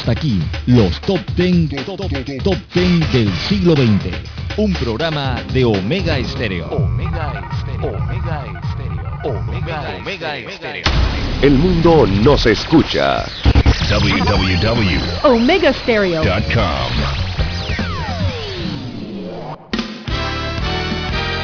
Hasta aquí, los top 10, top, 10 del siglo XX. Un programa de Omega Estéreo. Omega Estéreo. Omega Estéreo. Omega, Omega Estéreo. El mundo nos escucha. www.omegastereo.com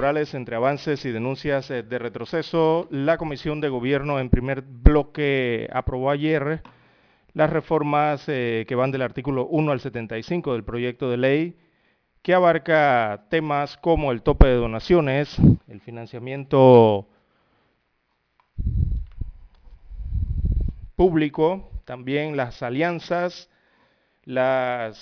Entre avances y denuncias eh, de retroceso, la Comisión de Gobierno en primer bloque aprobó ayer las reformas eh, que van del artículo 1 al 75 del proyecto de ley que abarca temas como el tope de donaciones, el financiamiento público, también las alianzas, las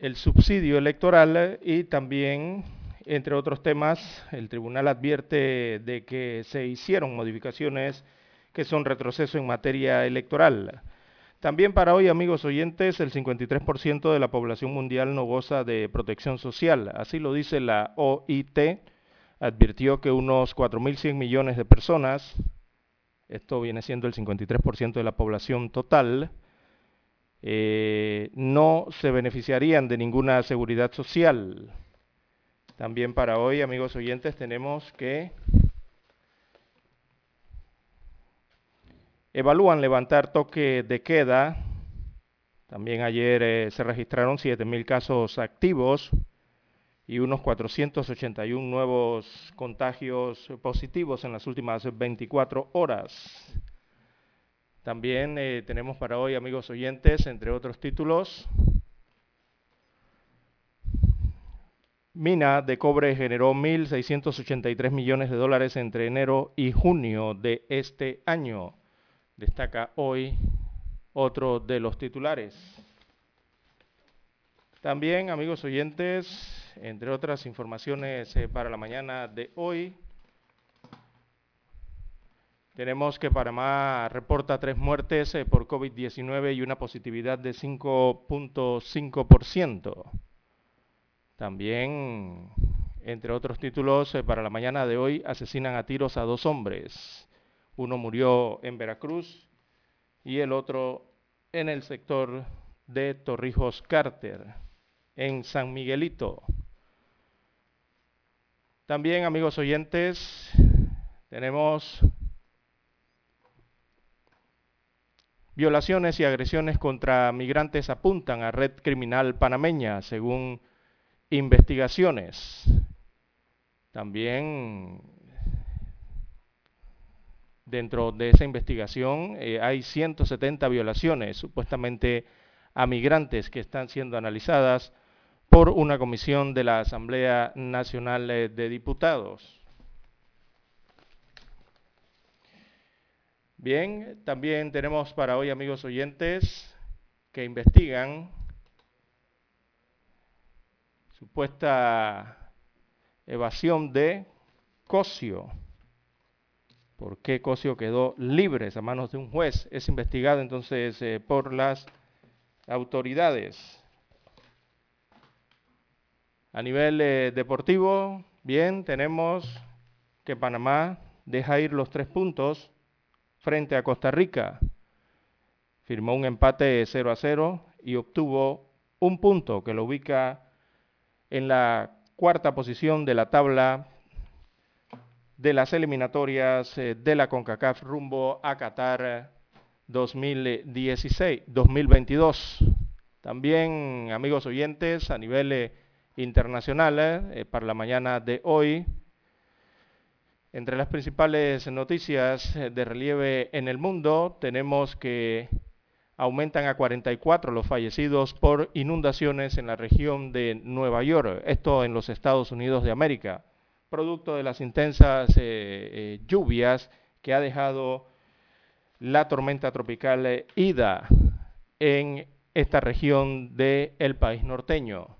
el subsidio electoral y también, entre otros temas, el tribunal advierte de que se hicieron modificaciones que son retroceso en materia electoral. También para hoy, amigos oyentes, el 53% de la población mundial no goza de protección social. Así lo dice la OIT. Advirtió que unos 4.100 millones de personas, esto viene siendo el 53% de la población total, eh, no se beneficiarían de ninguna seguridad social. También para hoy, amigos oyentes, tenemos que evalúan levantar toque de queda. También ayer eh, se registraron 7.000 casos activos y unos 481 nuevos contagios positivos en las últimas 24 horas. También eh, tenemos para hoy, amigos oyentes, entre otros títulos, Mina de cobre generó 1.683 millones de dólares entre enero y junio de este año. Destaca hoy otro de los titulares. También, amigos oyentes, entre otras informaciones eh, para la mañana de hoy, tenemos que Panamá reporta tres muertes eh, por COVID-19 y una positividad de 5.5%. También, entre otros títulos, eh, para la mañana de hoy asesinan a tiros a dos hombres. Uno murió en Veracruz y el otro en el sector de Torrijos Carter, en San Miguelito. También, amigos oyentes, tenemos Violaciones y agresiones contra migrantes apuntan a red criminal panameña, según investigaciones. También dentro de esa investigación eh, hay 170 violaciones supuestamente a migrantes que están siendo analizadas por una comisión de la Asamblea Nacional eh, de Diputados. Bien, también tenemos para hoy amigos oyentes que investigan supuesta evasión de Cosio. ¿Por qué Cosio quedó libre a manos de un juez? Es investigado entonces eh, por las autoridades. A nivel eh, deportivo, bien, tenemos que Panamá deja ir los tres puntos frente a Costa Rica. Firmó un empate 0 a 0 y obtuvo un punto que lo ubica en la cuarta posición de la tabla de las eliminatorias eh, de la CONCACAF rumbo a Qatar 2016, 2022. También, amigos oyentes, a nivel eh, internacional, eh, para la mañana de hoy, entre las principales noticias de relieve en el mundo, tenemos que aumentan a 44 los fallecidos por inundaciones en la región de Nueva York, esto en los Estados Unidos de América, producto de las intensas eh, eh, lluvias que ha dejado la tormenta tropical eh, Ida en esta región del país norteño.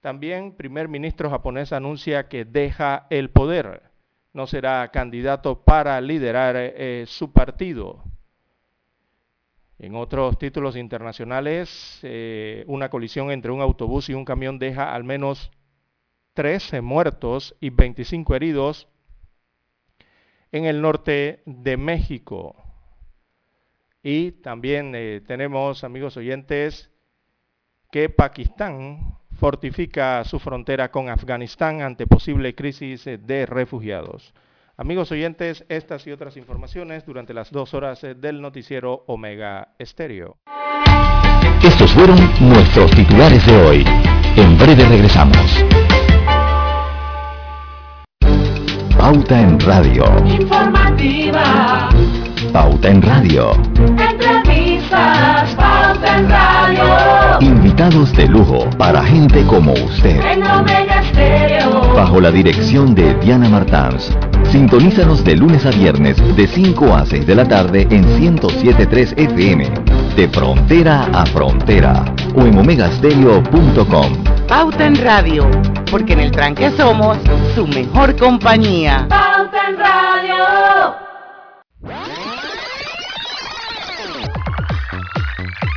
También primer ministro japonés anuncia que deja el poder, no será candidato para liderar su partido. En otros títulos internacionales, eh, una colisión entre un autobús y un camión deja al menos 13 muertos y 25 heridos en el norte de México. Y también eh, tenemos, amigos oyentes, que Pakistán fortifica su frontera con Afganistán ante posible crisis de refugiados. Amigos oyentes, estas y otras informaciones durante las dos horas del noticiero Omega Estéreo. Estos fueron nuestros titulares de hoy. En breve regresamos. Pauta en Radio. Informativa. Pauta en Radio. Entrevistas. Pauta en Radio. Invitados de lujo para gente como usted. En Omega Estéreo. Bajo la dirección de Diana Martans. Sintonízanos de lunes a viernes de 5 a 6 de la tarde en 107.3 FM. De frontera a frontera. O en omegastereo.com. Pauta en Radio. Porque en el tranque somos su mejor compañía. Pauta en Radio.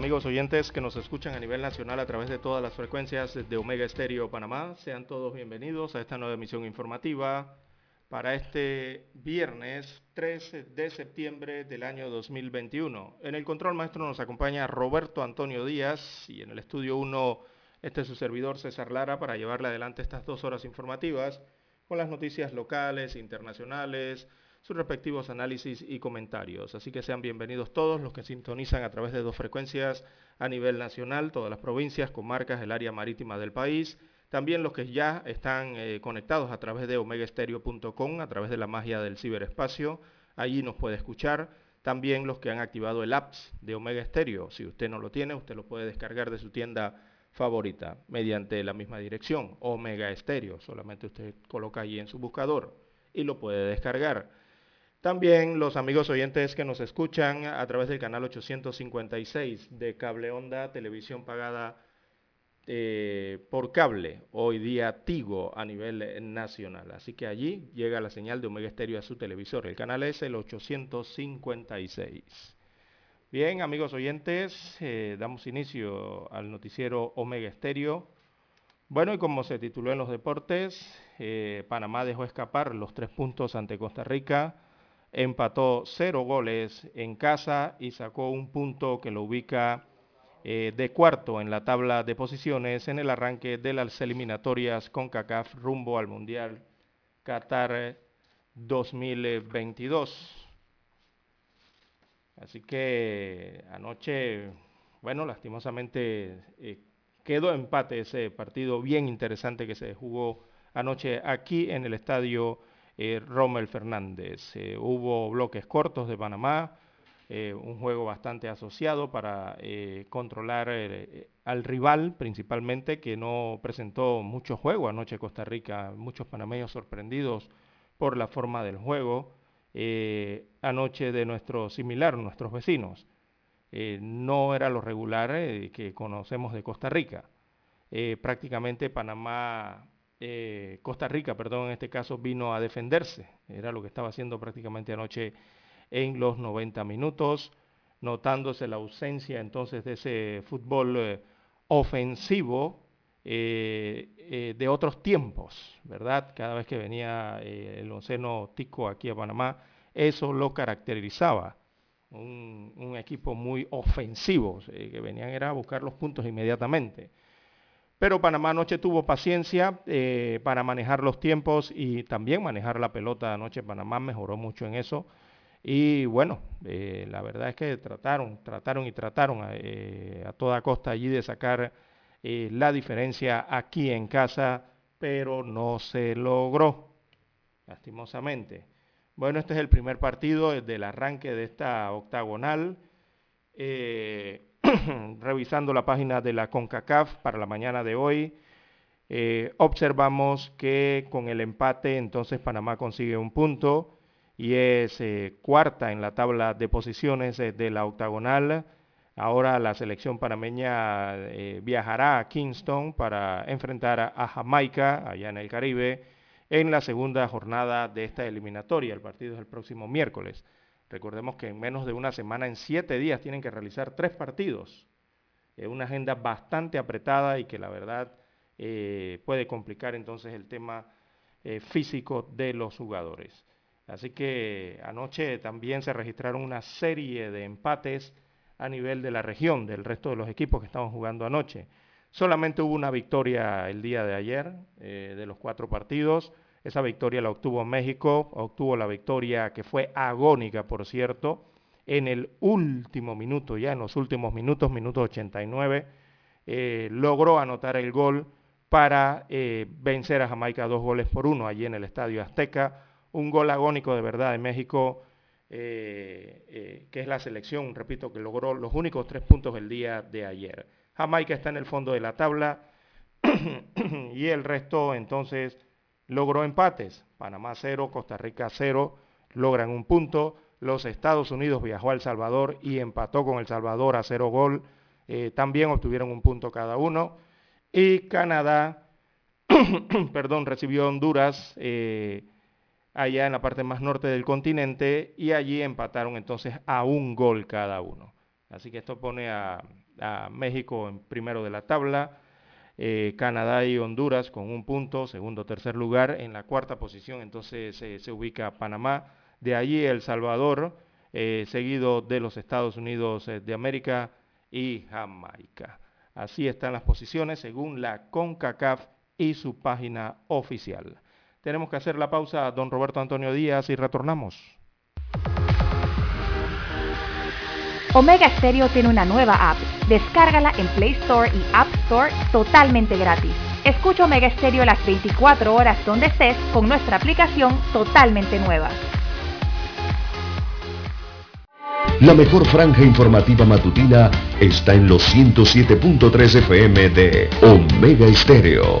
Amigos oyentes que nos escuchan a nivel nacional a través de todas las frecuencias de Omega Estéreo Panamá. Sean todos bienvenidos a esta nueva emisión informativa para este viernes 13 de septiembre del año 2021. En el control maestro nos acompaña Roberto Antonio Díaz y en el estudio 1 este es su servidor César Lara para llevarle adelante estas dos horas informativas con las noticias locales, internacionales, sus respectivos análisis y comentarios. Así que sean bienvenidos todos los que sintonizan a través de dos frecuencias a nivel nacional, todas las provincias, comarcas, el área marítima del país. También los que ya están eh, conectados a través de omegaestereo.com, a través de la magia del ciberespacio. Allí nos puede escuchar. También los que han activado el apps de Omega Stereo. Si usted no lo tiene, usted lo puede descargar de su tienda favorita mediante la misma dirección, Omega Stereo. Solamente usted coloca allí en su buscador y lo puede descargar. También los amigos oyentes que nos escuchan a través del canal 856 de Cable Onda, televisión pagada eh, por cable, hoy día Tigo a nivel eh, nacional. Así que allí llega la señal de Omega Estéreo a su televisor. El canal es el 856. Bien, amigos oyentes, eh, damos inicio al noticiero Omega Estéreo. Bueno, y como se tituló en los deportes, Panamá dejó escapar los tres puntos ante Costa Rica, empató cero goles en casa y sacó un punto que lo ubica eh, de cuarto en la tabla de posiciones en el arranque de las eliminatorias con CACAF rumbo al Mundial Qatar 2022. Así que anoche, bueno, lastimosamente eh, quedó empate ese partido bien interesante que se jugó anoche aquí en el estadio eh, Rommel Fernández. hubo bloques cortos de Panamá, eh, un juego bastante asociado para eh, controlar eh, al rival principalmente que no presentó mucho juego anoche Costa Rica, muchos panameños sorprendidos por la forma del juego anoche de nuestro similar, nuestros vecinos. no era lo regular que conocemos de Costa Rica. prácticamente Panamá, Costa Rica, perdón, en este caso vino a defenderse, era lo que estaba haciendo prácticamente anoche en los 90 minutos, notándose la ausencia entonces de ese fútbol eh, ofensivo eh, eh, de otros tiempos, ¿verdad? Cada vez que venía el onceno tico aquí a Panamá, eso lo caracterizaba. Un, un equipo muy ofensivo, que venían era a buscar los puntos inmediatamente. Pero Panamá anoche tuvo paciencia para manejar los tiempos y también manejar la pelota anoche. Panamá mejoró mucho en eso. Y bueno, eh, la verdad es que trataron, trataron y trataron eh, a, toda costa allí de sacar eh, la diferencia aquí en casa, pero no se logró, lastimosamente. Bueno, este es el primer partido desde el arranque de esta octagonal. revisando la página de la CONCACAF para la mañana de hoy, observamos que con el empate entonces Panamá consigue un punto y es eh, cuarta en la tabla de posiciones eh, de la octagonal. Ahora la selección panameña eh, viajará a Kingston para enfrentar a, Jamaica, allá en el Caribe, en la segunda jornada de esta eliminatoria. El partido es el próximo miércoles. Recordemos que en menos de una semana, en siete días, tienen que realizar tres partidos. Es una agenda bastante apretada y que la verdad puede complicar entonces el tema físico de los jugadores. Así que anoche también se registraron una serie de empates a nivel de la región, del resto de los equipos que estaban jugando anoche. Solamente hubo una victoria el día de ayer eh, de los cuatro partidos. Esa victoria la obtuvo México, obtuvo la victoria que fue agónica, por cierto, en el último minuto, ya en los últimos minutos, minuto 89, eh, logró anotar el gol para eh, vencer a Jamaica dos goles por uno allí en el Estadio Azteca un gol agónico de verdad de México, eh, eh, que es la selección, repito, que logró los únicos tres puntos el día de ayer. Jamaica está en el fondo de la tabla y el resto entonces logró empates. Panamá cero, Costa Rica cero, logran un punto. Los Estados Unidos viajó a El Salvador y empató con El Salvador a cero gol. Eh, también obtuvieron un punto cada uno. Y Canadá, perdón, recibió Honduras allá en la parte más norte del continente y allí empataron entonces a un gol cada uno. Así que esto pone a, México en primero de la tabla, eh, Canadá y Honduras con un punto, segundo, tercer lugar. En la cuarta posición entonces se ubica Panamá, de allí El Salvador, eh, seguido de los Estados Unidos eh, de América y Jamaica. Así están las posiciones según la CONCACAF y su página oficial. Tenemos que hacer la pausa, don Roberto Antonio Díaz, y retornamos. Omega Stereo tiene una nueva app. Descárgala en Play Store y App Totalmente gratis. Escucha Omega Stereo las 24 horas donde estés con nuestra aplicación totalmente nueva. La mejor franja informativa matutina está en los 107.3 FM de Omega Estéreo,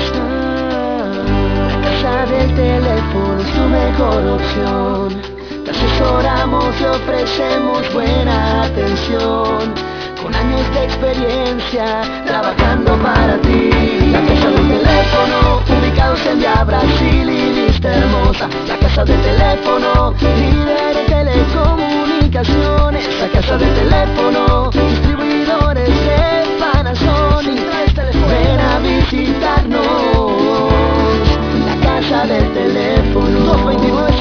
opción. Te asesoramos y ofrecemos buena atención con años de experiencia trabajando para ti. La casa del teléfono, ubicados en Via Brasil y lista hermosa. La casa del teléfono, líder de telecomunicaciones. La casa del teléfono, distribuidores de Panasonic.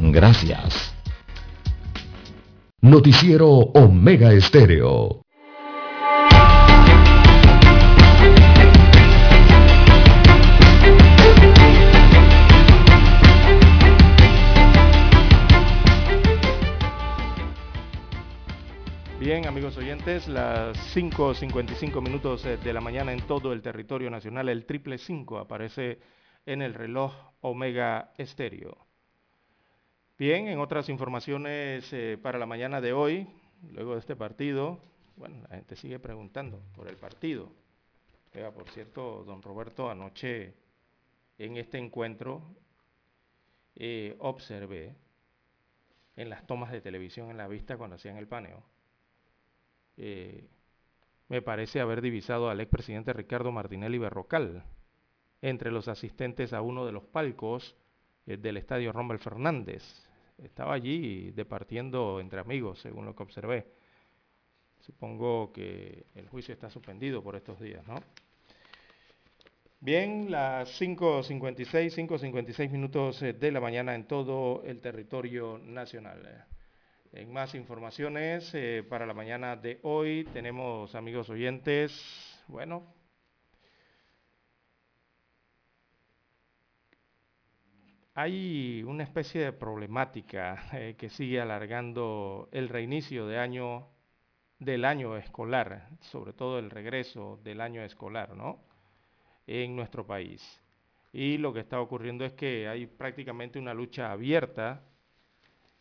Gracias. Noticiero Omega Estéreo. Bien, amigos oyentes, las 5.55 minutos eh, de la mañana en todo el territorio nacional, el triple 5 aparece en el reloj Omega Estéreo. Bien, en otras informaciones eh, para la mañana de hoy, luego de este partido, bueno, la gente sigue preguntando por el partido. por cierto, don Roberto, anoche en este encuentro eh, observé en las tomas de televisión en la vista cuando hacían el paneo eh, me parece haber divisado al expresidente Ricardo Martinelli Berrocal entre los asistentes a uno de los palcos del estadio Rommel Fernández. Estaba allí departiendo entre amigos, según lo que observé. Supongo que el juicio está suspendido por estos días, ¿no? Bien, las 5.56, 5.56 minutos eh, de la mañana en todo el territorio nacional. En más informaciones eh, para la mañana de hoy tenemos, amigos oyentes, bueno, hay una especie de problemática eh, que sigue alargando el reinicio de año del año escolar, sobre todo el regreso del año escolar, ¿no? En nuestro país. Y lo que está ocurriendo es que hay prácticamente una lucha abierta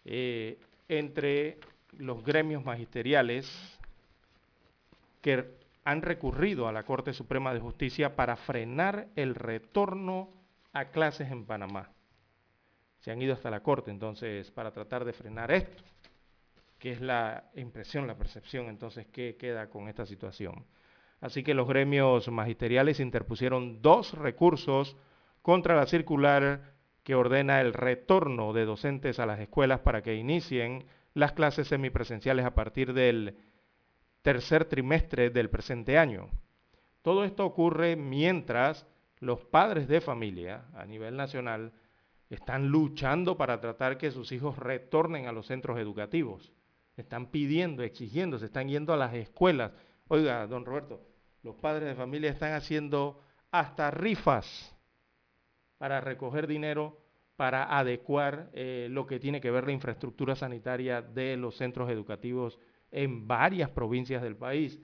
eh, entre los gremios magisteriales que han recurrido a la Corte Suprema de Justicia para frenar el retorno a clases en Panamá. Se han ido hasta la Corte entonces para tratar de frenar esto, que es la impresión, la percepción entonces que queda con esta situación. Así que los gremios magisteriales interpusieron dos recursos contra la circular que ordena el retorno de docentes a las escuelas para que inicien las clases semipresenciales a partir del tercer trimestre del presente año. Todo esto ocurre mientras los padres de familia a nivel nacional están luchando para tratar que sus hijos retornen a los centros educativos. Están pidiendo, exigiendo, se están yendo a las escuelas. Oiga, don Roberto, los padres de familia están haciendo hasta rifas para recoger dinero para adecuar eh, lo que tiene que ver la infraestructura sanitaria de los centros educativos en varias provincias del país.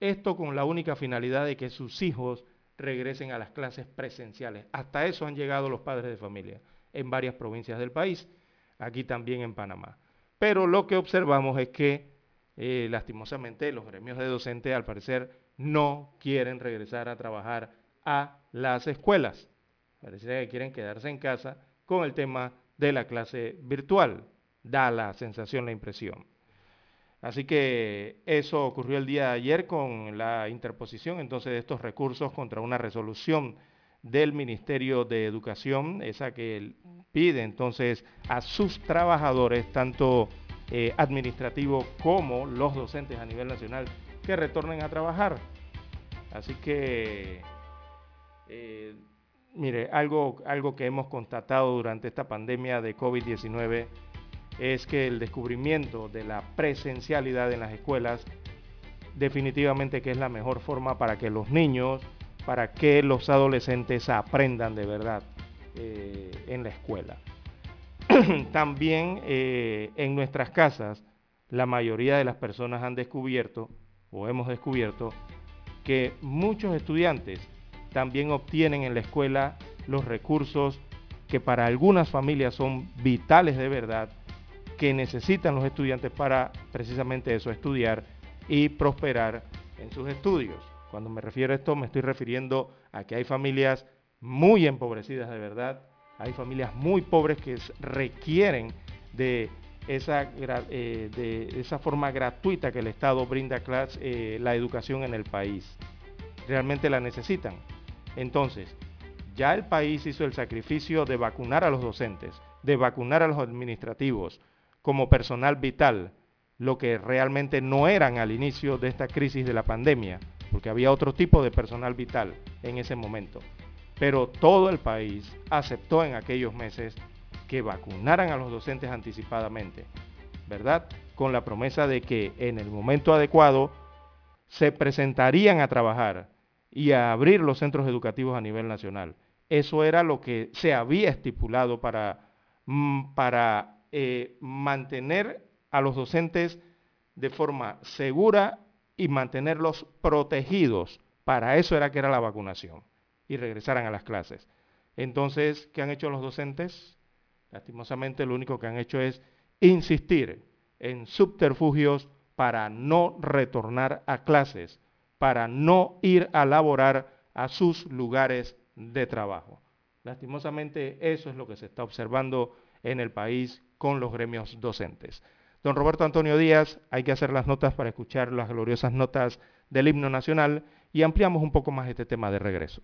Esto con la única finalidad de que sus hijos regresen a las clases presenciales. Hasta eso han llegado los padres de familia en varias provincias del país, aquí también en Panamá. Pero lo que observamos es que, eh, lastimosamente, los gremios de docentes al parecer no quieren regresar a trabajar a las escuelas. Parece que quieren quedarse en casa con el tema de la clase virtual. Da la sensación, la impresión. Así que eso ocurrió el día de ayer con la interposición entonces de estos recursos contra una resolución del Ministerio de Educación, esa que pide entonces a sus trabajadores, tanto eh, administrativos como los docentes a nivel nacional, que retornen a trabajar. Así que, eh, mire, algo, algo que hemos constatado durante esta pandemia de COVID-19 es que el descubrimiento de la presencialidad en las escuelas definitivamente que es la mejor forma para que los niños, para que los adolescentes aprendan de verdad eh, en la escuela. También eh, en nuestras casas, la mayoría de las personas han descubierto, o hemos descubierto, que muchos estudiantes también obtienen en la escuela los recursos que para algunas familias son vitales de verdad, que necesitan los estudiantes para precisamente eso, estudiar y prosperar en sus estudios. Cuando me refiero a esto, me estoy refiriendo a que hay familias muy empobrecidas de verdad, hay familias muy pobres que requieren de esa, eh, de esa forma gratuita que el Estado brinda eh, la educación en el país. Realmente la necesitan. Entonces, ya el país hizo el sacrificio de vacunar a los docentes, de vacunar a los administrativos como personal vital, lo que realmente no eran al inicio de esta crisis de la pandemia, porque había otro tipo de personal vital en ese momento. Pero todo el país aceptó en aquellos meses que vacunaran a los docentes anticipadamente, ¿verdad? Con la promesa de que en el momento adecuado se presentarían a trabajar y a abrir los centros educativos a nivel nacional. Eso era lo que se había estipulado para, mm, para eh, mantener a los docentes de forma segura y mantenerlos protegidos. Para eso era que era la vacunación y regresaran a las clases. Entonces, ¿qué han hecho los docentes? Lastimosamente lo único que han hecho es insistir en subterfugios para no retornar a clases, para no ir a laborar a sus lugares de trabajo. Lastimosamente eso es lo que se está observando en el país con los gremios docentes. Don Roberto Antonio Díaz, hay que hacer las notas para escuchar las gloriosas notas del himno nacional y ampliamos un poco más este tema de regreso.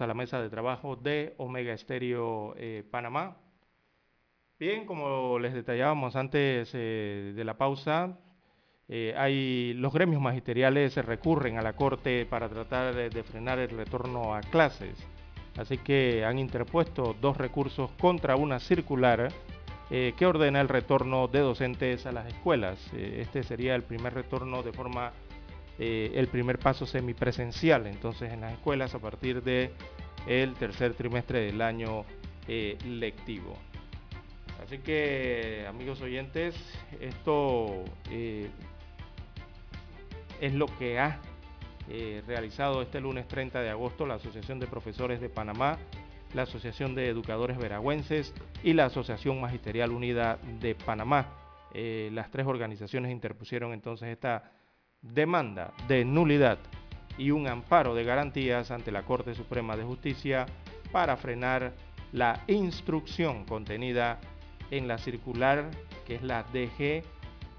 A la mesa de trabajo de Omega Estéreo eh, Panamá. Bien, como les detallábamos antes eh, de la pausa, eh, hay, los gremios magisteriales recurren a la Corte para tratar de, de, frenar el retorno a clases. Así que han interpuesto dos recursos contra una circular que ordena el retorno de docentes a las escuelas. Este sería el primer retorno de forma, eh, el primer paso semipresencial, entonces en las escuelas a partir del el tercer trimestre del año lectivo. Así que, amigos oyentes, esto eh, es lo que ha eh, realizado este lunes 30 de agosto la Asociación de Profesores de Panamá, la Asociación de Educadores Veragüenses y la Asociación Magisterial Unida de Panamá. Eh, las tres organizaciones interpusieron entonces esta demanda de nulidad y un amparo de garantías ante la Corte Suprema de Justicia para frenar la instrucción contenida en la circular que es la DG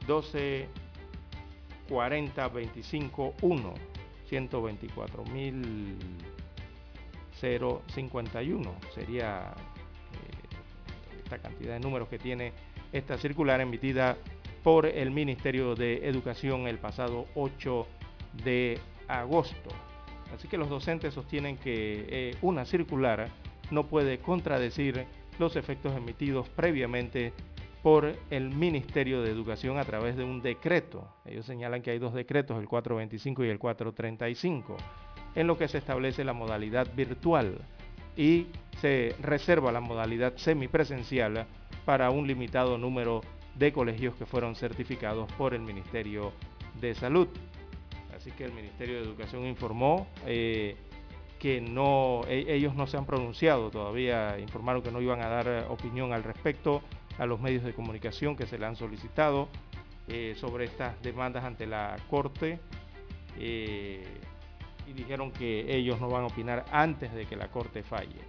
124025-1, 124.051 sería eh, esta cantidad de números que tiene esta circular emitida por el Ministerio de Educación el pasado 8 de agosto. Así que los docentes sostienen que eh, una circular no puede contradecir los efectos emitidos previamente por el Ministerio de Educación a través de un decreto. Ellos señalan que hay dos decretos, el 425 y el 435, en lo que se establece la modalidad virtual y se reserva la modalidad semipresencial para un limitado número de colegios que fueron certificados por el Ministerio de Salud. Así que el Ministerio de Educación informó eh, que no, e, ellos no se han pronunciado todavía, informaron que no iban a dar opinión al respecto a los medios de comunicación que se le han solicitado eh, sobre estas demandas ante la Corte eh, y dijeron que ellos no van a opinar antes de que la Corte falle.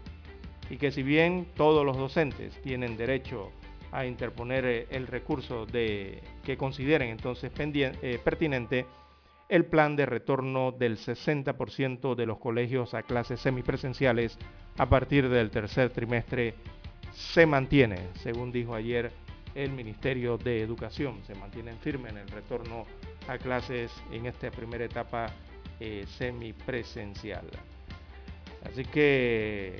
Y que si bien todos los docentes tienen derecho a interponer eh, el recurso de, que consideren entonces eh, pertinente, el plan de retorno del 60% de los colegios a clases semipresenciales a partir del tercer trimestre se mantiene, según dijo ayer el Ministerio de Educación, se mantienen firmes en el retorno a clases en esta primera etapa eh, semipresencial. Así que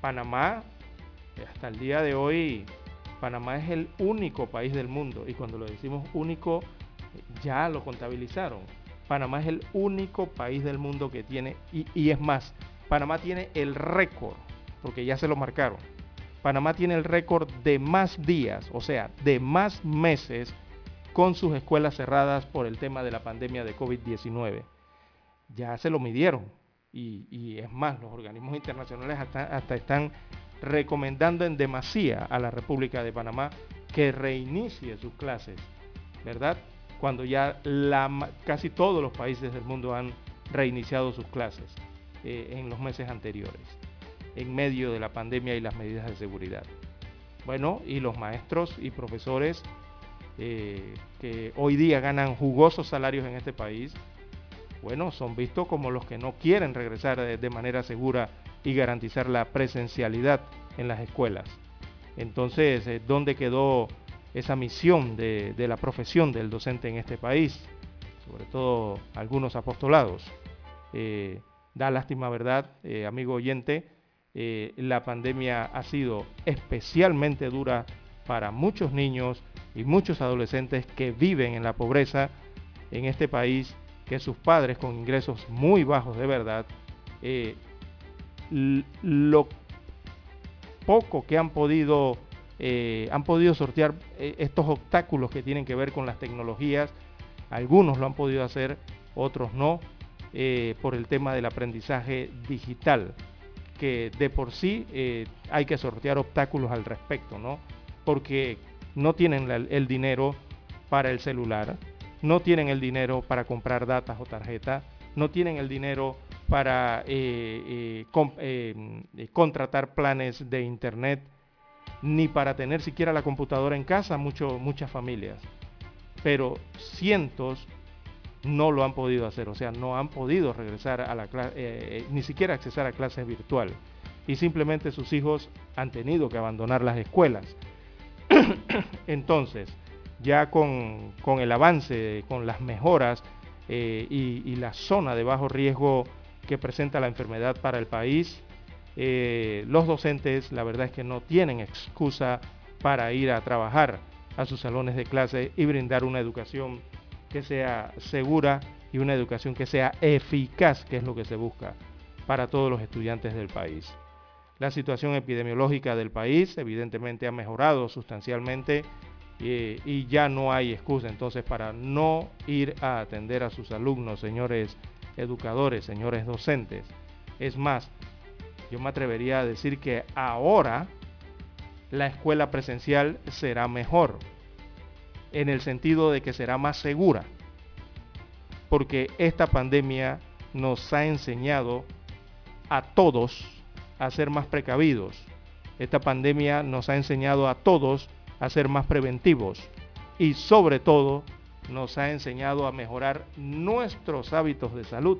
Panamá, hasta el día de hoy, Panamá es el único país del mundo, y cuando lo decimos único, ya lo contabilizaron. Panamá es el único país del mundo que tiene, y, y es más, Panamá tiene el récord, porque ya se lo marcaron. Panamá tiene el récord de más días, o sea, de más meses con sus escuelas cerradas por el tema de la pandemia de COVID-19. Ya se lo midieron y, y, es más, los organismos internacionales hasta, hasta están recomendando en demasía a la República de Panamá que reinicie sus clases, ¿verdad? Cuando ya casi todos los países del mundo han reiniciado sus clases eh, en los meses anteriores, en medio de la pandemia y las medidas de seguridad. Bueno, y los maestros y profesores eh, que hoy día ganan jugosos salarios en este país, bueno, son vistos como los que no quieren regresar de manera segura y garantizar la presencialidad en las escuelas. Entonces, eh, ¿dónde quedó esa misión de, la profesión del docente en este país? Sobre todo algunos apostolados. Eh, da lástima, ¿verdad, eh, amigo oyente? La pandemia ha sido especialmente dura para muchos niños y muchos adolescentes que viven en la pobreza en este país, que sus padres con ingresos muy bajos de verdad, lo poco que han podido, eh, han podido sortear eh, estos obstáculos que tienen que ver con las tecnologías, algunos lo han podido hacer, otros no, eh, por el tema del aprendizaje digital, que de por sí hay que sortear obstáculos al respecto, ¿no? Porque no tienen el dinero para el celular, no tienen el dinero para comprar datas o tarjetas, no tienen el dinero para eh, contratar planes de internet, ni para tener siquiera la computadora en casa, muchas familias. Pero cientos no lo han podido hacer, o sea, no han podido regresar a la clase, ni siquiera accesar a clases virtuales. Y simplemente sus hijos han tenido que abandonar las escuelas. Entonces, ya con, el avance, con las mejoras eh, y, la zona de bajo riesgo que presenta la enfermedad para el país, eh, los docentes la verdad es que no tienen excusa para ir a trabajar a sus salones de clase y brindar una educación que sea segura y una educación que sea eficaz, que es lo que se busca para todos los estudiantes del país. La situación epidemiológica del país evidentemente ha mejorado sustancialmente eh, y ya no hay excusa entonces para no ir a atender a sus alumnos, señores educadores, señores docentes. Es más, yo me atrevería a decir que ahora la escuela presencial será mejor, en el sentido de que será más segura, porque esta pandemia nos ha enseñado a todos a ser más precavidos. Esta pandemia nos ha enseñado a todos a ser más preventivos y sobre todo nos ha enseñado a mejorar nuestros hábitos de salud.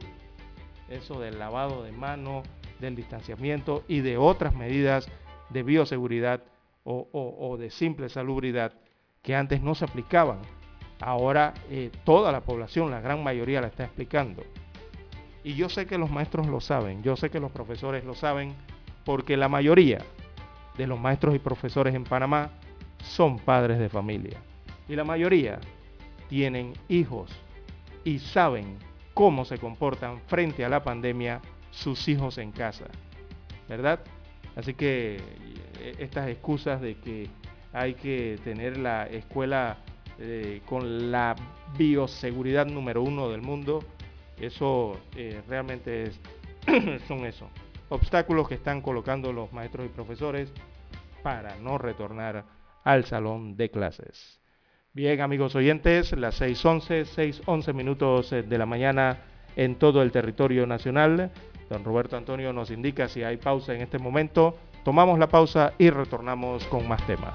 Eso del lavado de manos, del distanciamiento y de otras medidas de bioseguridad o, de simple salubridad que antes no se aplicaban. Ahora eh, toda la población, la gran mayoría la está explicando. Y yo sé que los maestros lo saben, yo sé que los profesores lo saben, porque la mayoría de los maestros y profesores en Panamá son padres de familia. Y la mayoría tienen hijos y saben cómo se comportan frente a la pandemia sus hijos en casa. ¿Verdad? Así que eh, estas excusas de que hay que tener la escuela eh, con la bioseguridad número uno del mundo, eso eh, realmente es, son eso. Obstáculos que están colocando los maestros y profesores para no retornar al salón de clases. Bien, amigos oyentes, las 6.11, 6.11 minutos eh, de la mañana en todo el territorio nacional. Don Roberto Antonio nos indica si hay pausa en este momento. Tomamos la pausa y retornamos con más temas.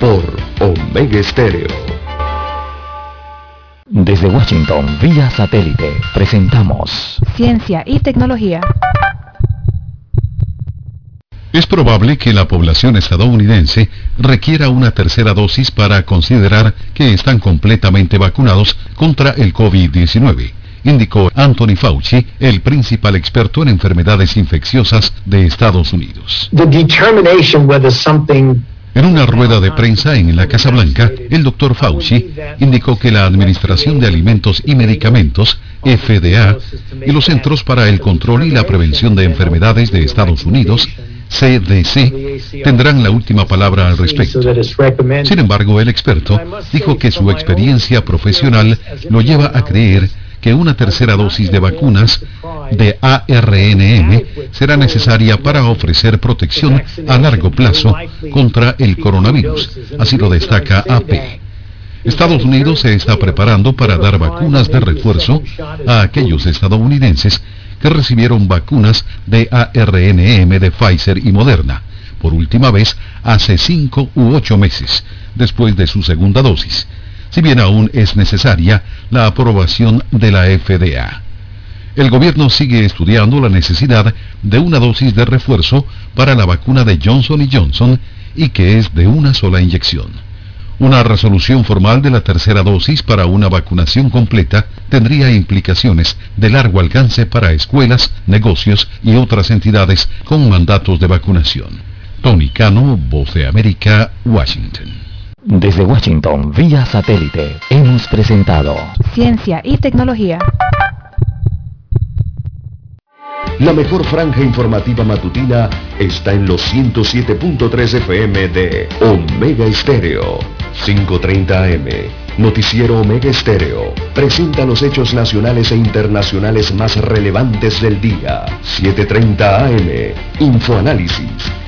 por Omega Estéreo. Desde Washington, vía satélite, presentamos Ciencia y Tecnología. Es probable que la población estadounidense requiera una tercera dosis para considerar que están completamente vacunados contra el COVID-19 indicó Anthony Fauci, el principal experto en enfermedades infecciosas de Estados Unidos. En una rueda de prensa en la Casa Blanca, el doctor Fauci indicó que la Administración de Alimentos y Medicamentos, FDA, y los Centros para el Control y la Prevención de Enfermedades de Estados Unidos, CDC, tendrán la última palabra al respecto. Sin embargo, el experto dijo que su experiencia profesional lo lleva a creer que una tercera dosis de vacunas de ARNM será necesaria para ofrecer protección a largo plazo contra el coronavirus. Así lo destaca AP. Estados Unidos se está preparando para dar vacunas de refuerzo a aquellos estadounidenses que recibieron vacunas de ARNM de Pfizer y Moderna por última vez hace cinco u ocho meses después de su segunda dosis si bien aún es necesaria la aprobación de la FDA. El gobierno sigue estudiando la necesidad de una dosis de refuerzo para la vacuna de Johnson Johnson y que es de una sola inyección. Una resolución formal de la tercera dosis para una vacunación completa tendría implicaciones de largo alcance para escuelas, negocios y otras entidades con mandatos de vacunación. Tony Cano, Voz América, Washington. Desde Washington, vía satélite, hemos presentado Ciencia y tecnología. La mejor franja informativa matutina está en los 107.3 FM de Omega Estéreo, 530 AM. Noticiero Omega Estéreo presenta los hechos nacionales e internacionales más relevantes del día. 730 AM. Infoanálisis,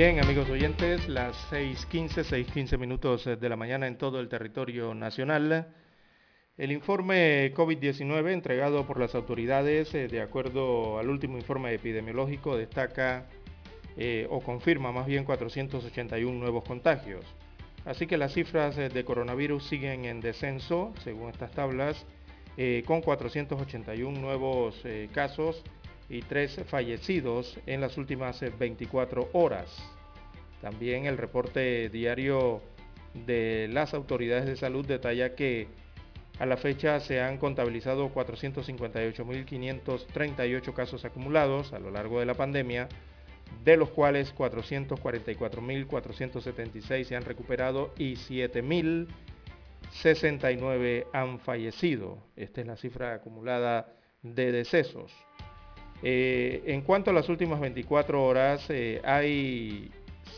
Bien, amigos oyentes, las 6.15, 6.15 minutos de la mañana en todo el territorio nacional. El informe COVID-19 entregado por las autoridades, eh, de acuerdo al último informe epidemiológico, destaca eh, o confirma más bien 481 nuevos contagios. Así que las cifras eh, de coronavirus siguen en descenso, según estas tablas, eh, con 481 nuevos eh, casos y 3 fallecidos en las últimas 24 horas. También el reporte diario de las autoridades de salud detalla que a la fecha se han contabilizado 458.538 casos acumulados a lo largo de la pandemia, de los cuales 444.476 se han recuperado y 7.069 han fallecido. Esta es la cifra acumulada de decesos. Eh, en cuanto a las últimas 24 horas, eh, hay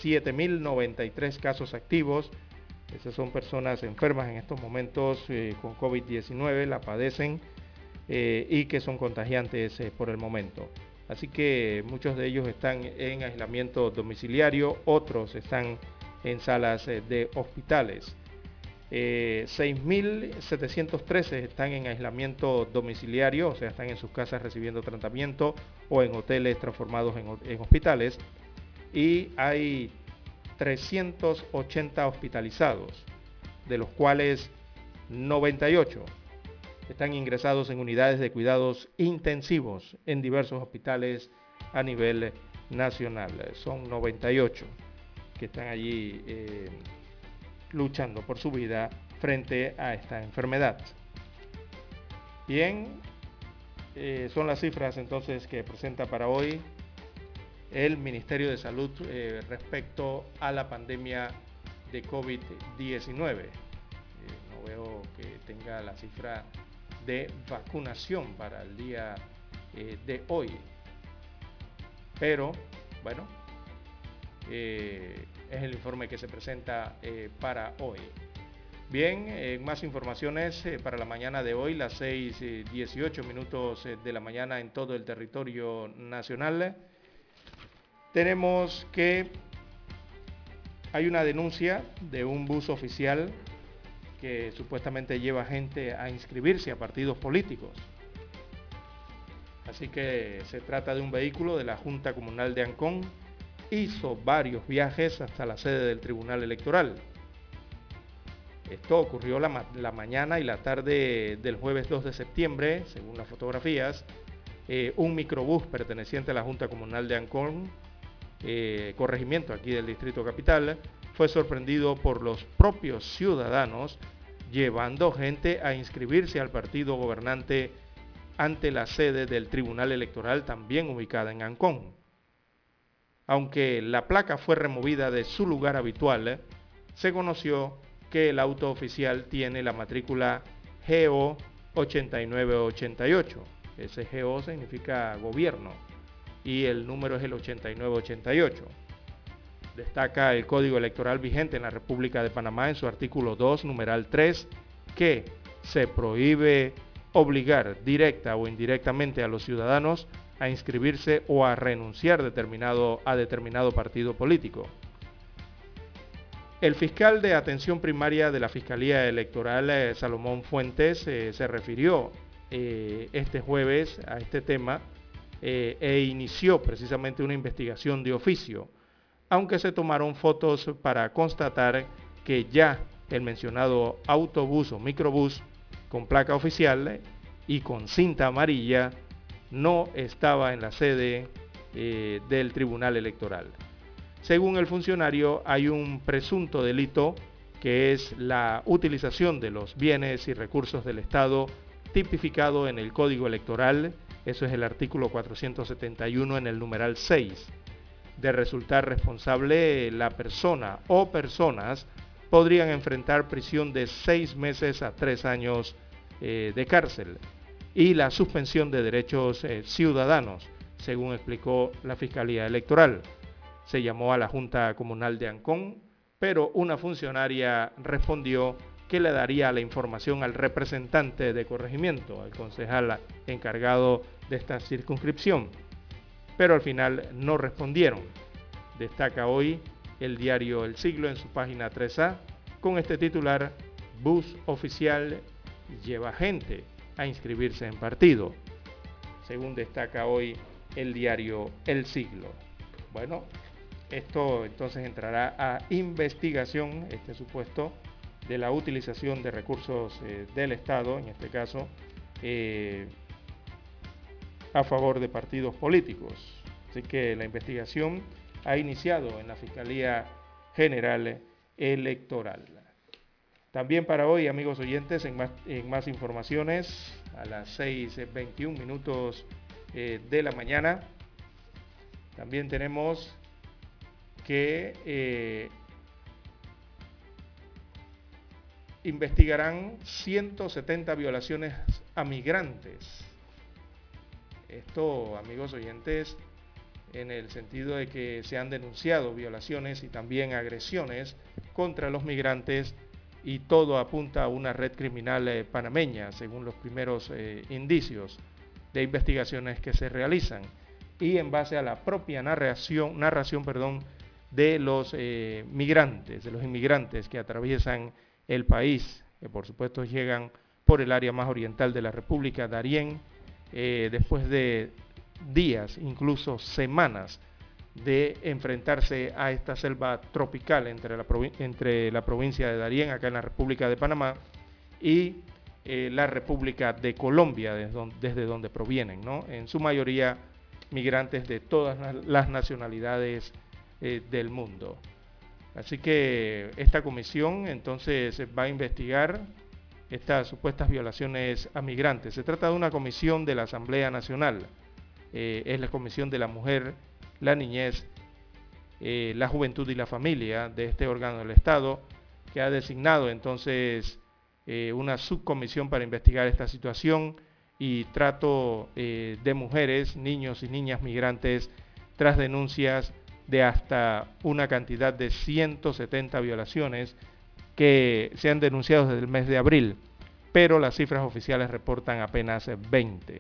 7.093 casos activos. Esas son personas enfermas en estos momentos eh, con COVID-19, la padecen y que son contagiantes por el momento. Así que muchos de ellos están en aislamiento domiciliario, otros están en salas de hospitales. 6.713 están en aislamiento domiciliario, o sea, están en sus casas recibiendo tratamiento o en hoteles transformados en, en hospitales. Y hay 380 hospitalizados, de los cuales 98 están ingresados en unidades de cuidados intensivos en diversos hospitales a nivel nacional. Son 98 que están allí eh, luchando por su vida frente a esta enfermedad. Bien, eh, son las cifras entonces que presenta para hoy el Ministerio de Salud eh, respecto a la pandemia de COVID-19. no veo que tenga la cifra de vacunación para el día eh, de hoy. Pero, bueno, eh, es el informe que se presenta eh, para hoy. Bien, más informaciones para la mañana de hoy, las 6, 18 minutos de la mañana en todo el territorio nacional. Tenemos que hay una denuncia de un bus oficial que supuestamente lleva gente a inscribirse a partidos políticos. Así que se trata de un vehículo de la Junta Comunal de Ancón. Hizo varios viajes hasta la sede del Tribunal Electoral. Esto ocurrió la, mañana y la tarde del jueves 2 de septiembre, según las fotografías. Eh, un microbús perteneciente a la Junta Comunal de Ancón, eh, corregimiento aquí del Distrito Capital, fue sorprendido por los propios ciudadanos llevando gente a inscribirse al partido gobernante ante la sede del Tribunal Electoral también ubicada en Ancón. Aunque la placa fue removida de su lugar habitual, se conoció que el auto oficial tiene la matrícula GO 8988. Ese GO significa gobierno y el número es el 8988. Destaca el Código Electoral vigente en la República de Panamá en su artículo 2, numeral 3, que se prohíbe obligar directa o indirectamente a los ciudadanos a inscribirse o a renunciar determinado, a determinado partido político. El fiscal de atención primaria de la Fiscalía Electoral, eh, Salomón Fuentes, eh, se refirió eh, este jueves a este tema e inició precisamente una investigación de oficio, aunque se tomaron fotos para constatar que ya el mencionado autobús o microbús con placa oficial y con cinta amarilla no estaba en la sede del Tribunal Electoral. Según el funcionario, hay un presunto delito que es la utilización de los bienes y recursos del Estado tipificado en el Código Electoral, eso es el artículo 471 en el numeral 6. De resultar responsable, la persona o personas podrían enfrentar prisión de seis meses a tres años eh, de cárcel y la suspensión de derechos eh, ciudadanos, según explicó la Fiscalía Electoral se llamó a la Junta Comunal de Ancón, pero una funcionaria respondió que le daría la información al representante de corregimiento, al concejal encargado de esta circunscripción, pero al final no respondieron. Destaca hoy el diario El Siglo en su página 3A con este titular, Bus oficial lleva gente a inscribirse en partido, según destaca hoy el diario El Siglo. Bueno, esto entonces entrará a investigación, este supuesto, de la utilización de recursos eh, del Estado, en este caso, eh, a favor de partidos políticos. Así que la investigación ha iniciado en la Fiscalía General Electoral. También para hoy, amigos oyentes, en más, informaciones, a las 6.21 minutos eh, de la mañana, también tenemos que eh, investigarán 170 violaciones a migrantes. Esto, amigos oyentes, en el sentido de que se han denunciado violaciones y también agresiones contra los migrantes y todo apunta a una red criminal eh, panameña, según los primeros eh, indicios de investigaciones que se realizan. Y en base a la propia narración, narración perdón, de los eh, migrantes, de los inmigrantes que atraviesan el país, que por supuesto llegan por el área más oriental de la República, Darién, después de días, incluso semanas, de enfrentarse a esta selva tropical entre la, entre la provincia de Darién, acá en la República de Panamá, y eh, la República de Colombia, desde donde, provienen, ¿no? en su mayoría migrantes de todas las nacionalidades eh, del mundo. Así que esta comisión entonces va a investigar estas supuestas violaciones a migrantes. Se trata de una comisión de la Asamblea Nacional. Eh, es la Comisión de la Mujer, la Niñez, eh, la Juventud y la Familia de este órgano del Estado, que ha designado entonces una subcomisión para investigar esta situación y trato de mujeres, niños y niñas migrantes tras denuncias de hasta una cantidad de 170 violaciones que se han denunciado desde el mes de abril, pero las cifras oficiales reportan apenas 20.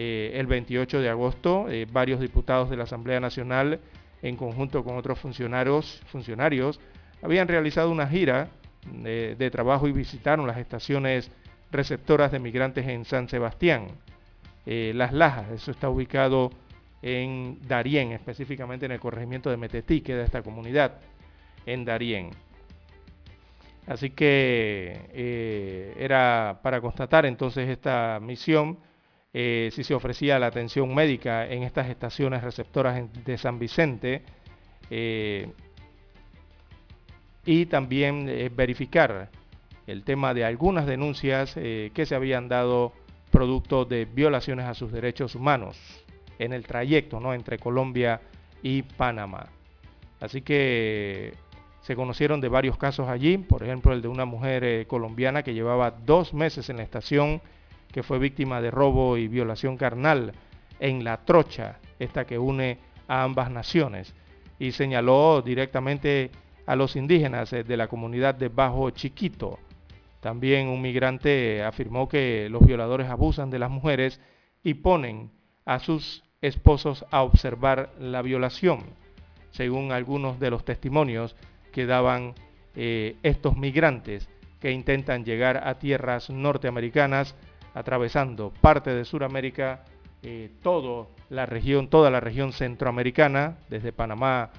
Eh, el 28 de agosto, eh, varios diputados de la Asamblea Nacional, en conjunto con otros funcionarios, funcionarios habían realizado una gira de, de trabajo y visitaron las estaciones receptoras de migrantes en San Sebastián. Eh, las Lajas, eso está ubicado en Darién, específicamente en el corregimiento de Metetí, que de esta comunidad, en Darién. Así que eh, era para constatar entonces esta misión, eh, si se ofrecía la atención médica en estas estaciones receptoras de San Vicente eh, y también verificar el tema de algunas denuncias que se habían dado producto de violaciones a sus derechos humanos en el trayecto ¿no? entre Colombia y Panamá. Así que se conocieron de varios casos allí, por ejemplo el de una mujer eh, colombiana que llevaba dos meses en la estación, que fue víctima de robo y violación carnal en la trocha, esta que une a ambas naciones. y señaló directamente a los indígenas de la comunidad de Bajo Chiquito. También un migrante afirmó que los violadores abusan de las mujeres y ponen a sus esposos a observar la violación, según algunos de los testimonios que daban eh, estos migrantes que intentan llegar a tierras norteamericanas atravesando parte de Sudamérica, eh, toda la región, toda la región centroamericana, desde Panamá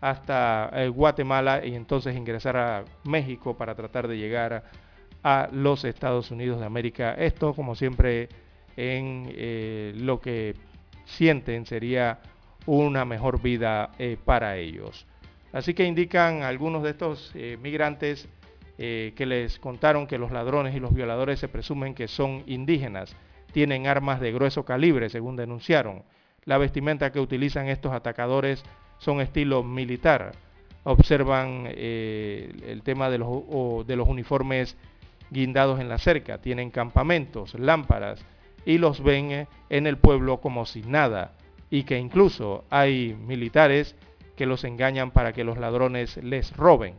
hasta eh, Guatemala y entonces ingresar a México para tratar de llegar a los Estados Unidos de América. Esto, como siempre, en eh, lo que sienten sería una mejor vida para ellos. Así que indican algunos de estos migrantes eh, que les contaron que los ladrones y los violadores se presumen que son indígenas, tienen armas de grueso calibre, según denunciaron. La vestimenta que utilizan estos atacadores son estilo militar. Observan eh, el tema de los, de los uniformes guindados en la cerca, tienen campamentos, lámparas y los ven eh, en el pueblo como si nada y que incluso hay militares que los engañan para que los ladrones les roben.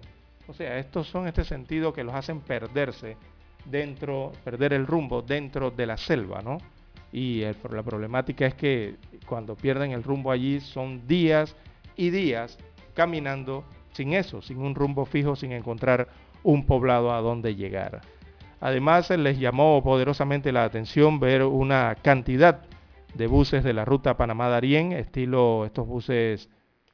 O sea, estos son este sentido que los hacen perderse dentro, perder el rumbo dentro de la selva, ¿no? Y la problemática es que cuando pierden el rumbo allí son días y días caminando sin eso, sin un rumbo fijo, sin encontrar un poblado a donde llegar. Además, les llamó poderosamente la atención ver una cantidad de buses de la ruta Panamá-Darién, estilo, estos buses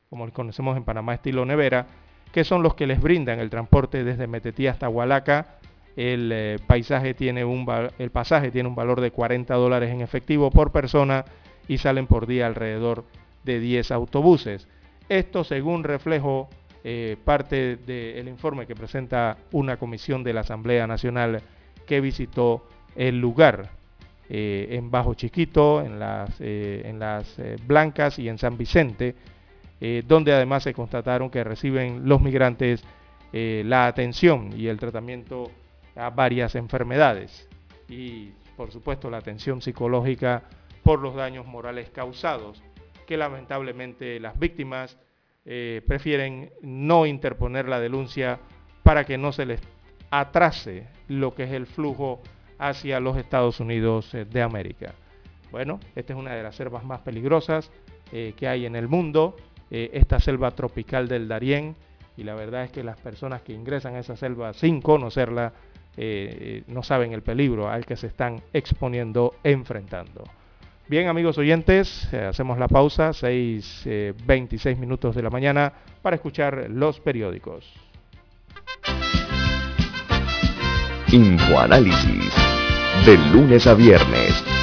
como conocemos en Panamá, estilo nevera, que son los que les brindan el transporte desde Metetí hasta Hualaca. El, eh, paisaje tiene un, el pasaje tiene un valor de 40 dólares en efectivo por persona y salen por día alrededor de 10 autobuses. Esto según reflejo eh, parte del informe que presenta una comisión de la Asamblea Nacional que visitó el lugar eh, en Bajo Chiquito, en las, en las Blancas y en San Vicente, eh, donde además se constataron que reciben los migrantes eh, la atención y el tratamiento a varias enfermedades y por supuesto la atención psicológica por los daños morales causados que lamentablemente las víctimas eh, prefieren no interponer la denuncia para que no se les atrase lo que es el flujo hacia los Estados Unidos de América. Bueno, esta es una de las selvas más peligrosas que hay en el mundo. Eh, esta selva tropical del Darién y la verdad es que las personas que ingresan a esa selva sin conocerla eh, eh, no saben el peligro al que se están exponiendo, enfrentando. Bien amigos oyentes, hacemos la pausa, 6.26 minutos de la mañana para escuchar los periódicos. Infoanálisis, de lunes a viernes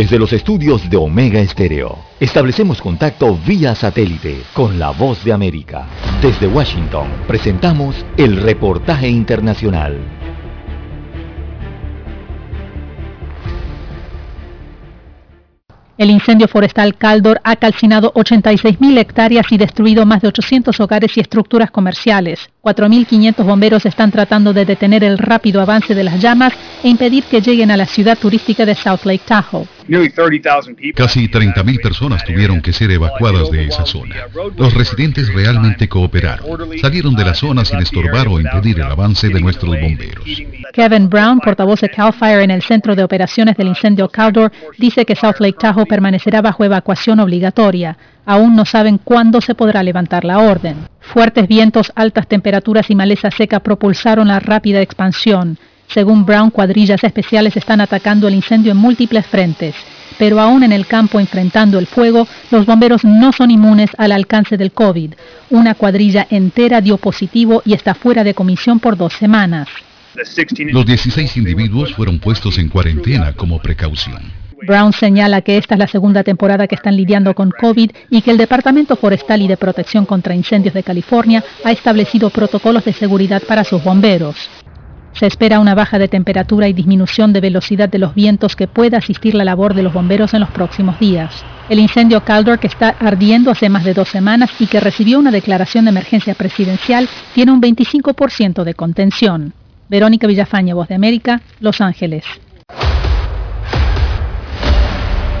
Desde los estudios de Omega Estéreo, establecemos contacto vía satélite con la voz de América. Desde Washington, presentamos el reportaje internacional. El incendio forestal Caldor ha calcinado 86.000 hectáreas y destruido más de 800 hogares y estructuras comerciales. 4.500 bomberos están tratando de detener el rápido avance de las llamas e impedir que lleguen a la ciudad turística de South Lake Tahoe. Casi 30.000 personas tuvieron que ser evacuadas de esa zona. Los residentes realmente cooperaron. Salieron de la zona sin estorbar o impedir el avance de nuestros bomberos. Kevin Brown, portavoz de CAL FIRE en el Centro de Operaciones del Incendio Caldor, dice que South Lake Tahoe permanecerá bajo evacuación obligatoria. Aún no saben cuándo se podrá levantar la orden. Fuertes vientos, altas temperaturas y maleza seca propulsaron la rápida expansión. Según Brown, cuadrillas especiales están atacando el incendio en múltiples frentes, pero aún en el campo enfrentando el fuego, los bomberos no son inmunes al alcance del COVID. Una cuadrilla entera dio positivo y está fuera de comisión por dos semanas. Los 16 individuos fueron puestos en cuarentena como precaución. Brown señala que esta es la segunda temporada que están lidiando con COVID y que el Departamento Forestal y de Protección contra Incendios de California ha establecido protocolos de seguridad para sus bomberos. Se espera una baja de temperatura y disminución de velocidad de los vientos que pueda asistir la labor de los bomberos en los próximos días. El incendio Caldor, que está ardiendo hace más de dos semanas y que recibió una declaración de emergencia presidencial, tiene un 25% de contención. Verónica Villafaña, Voz de América, Los Ángeles.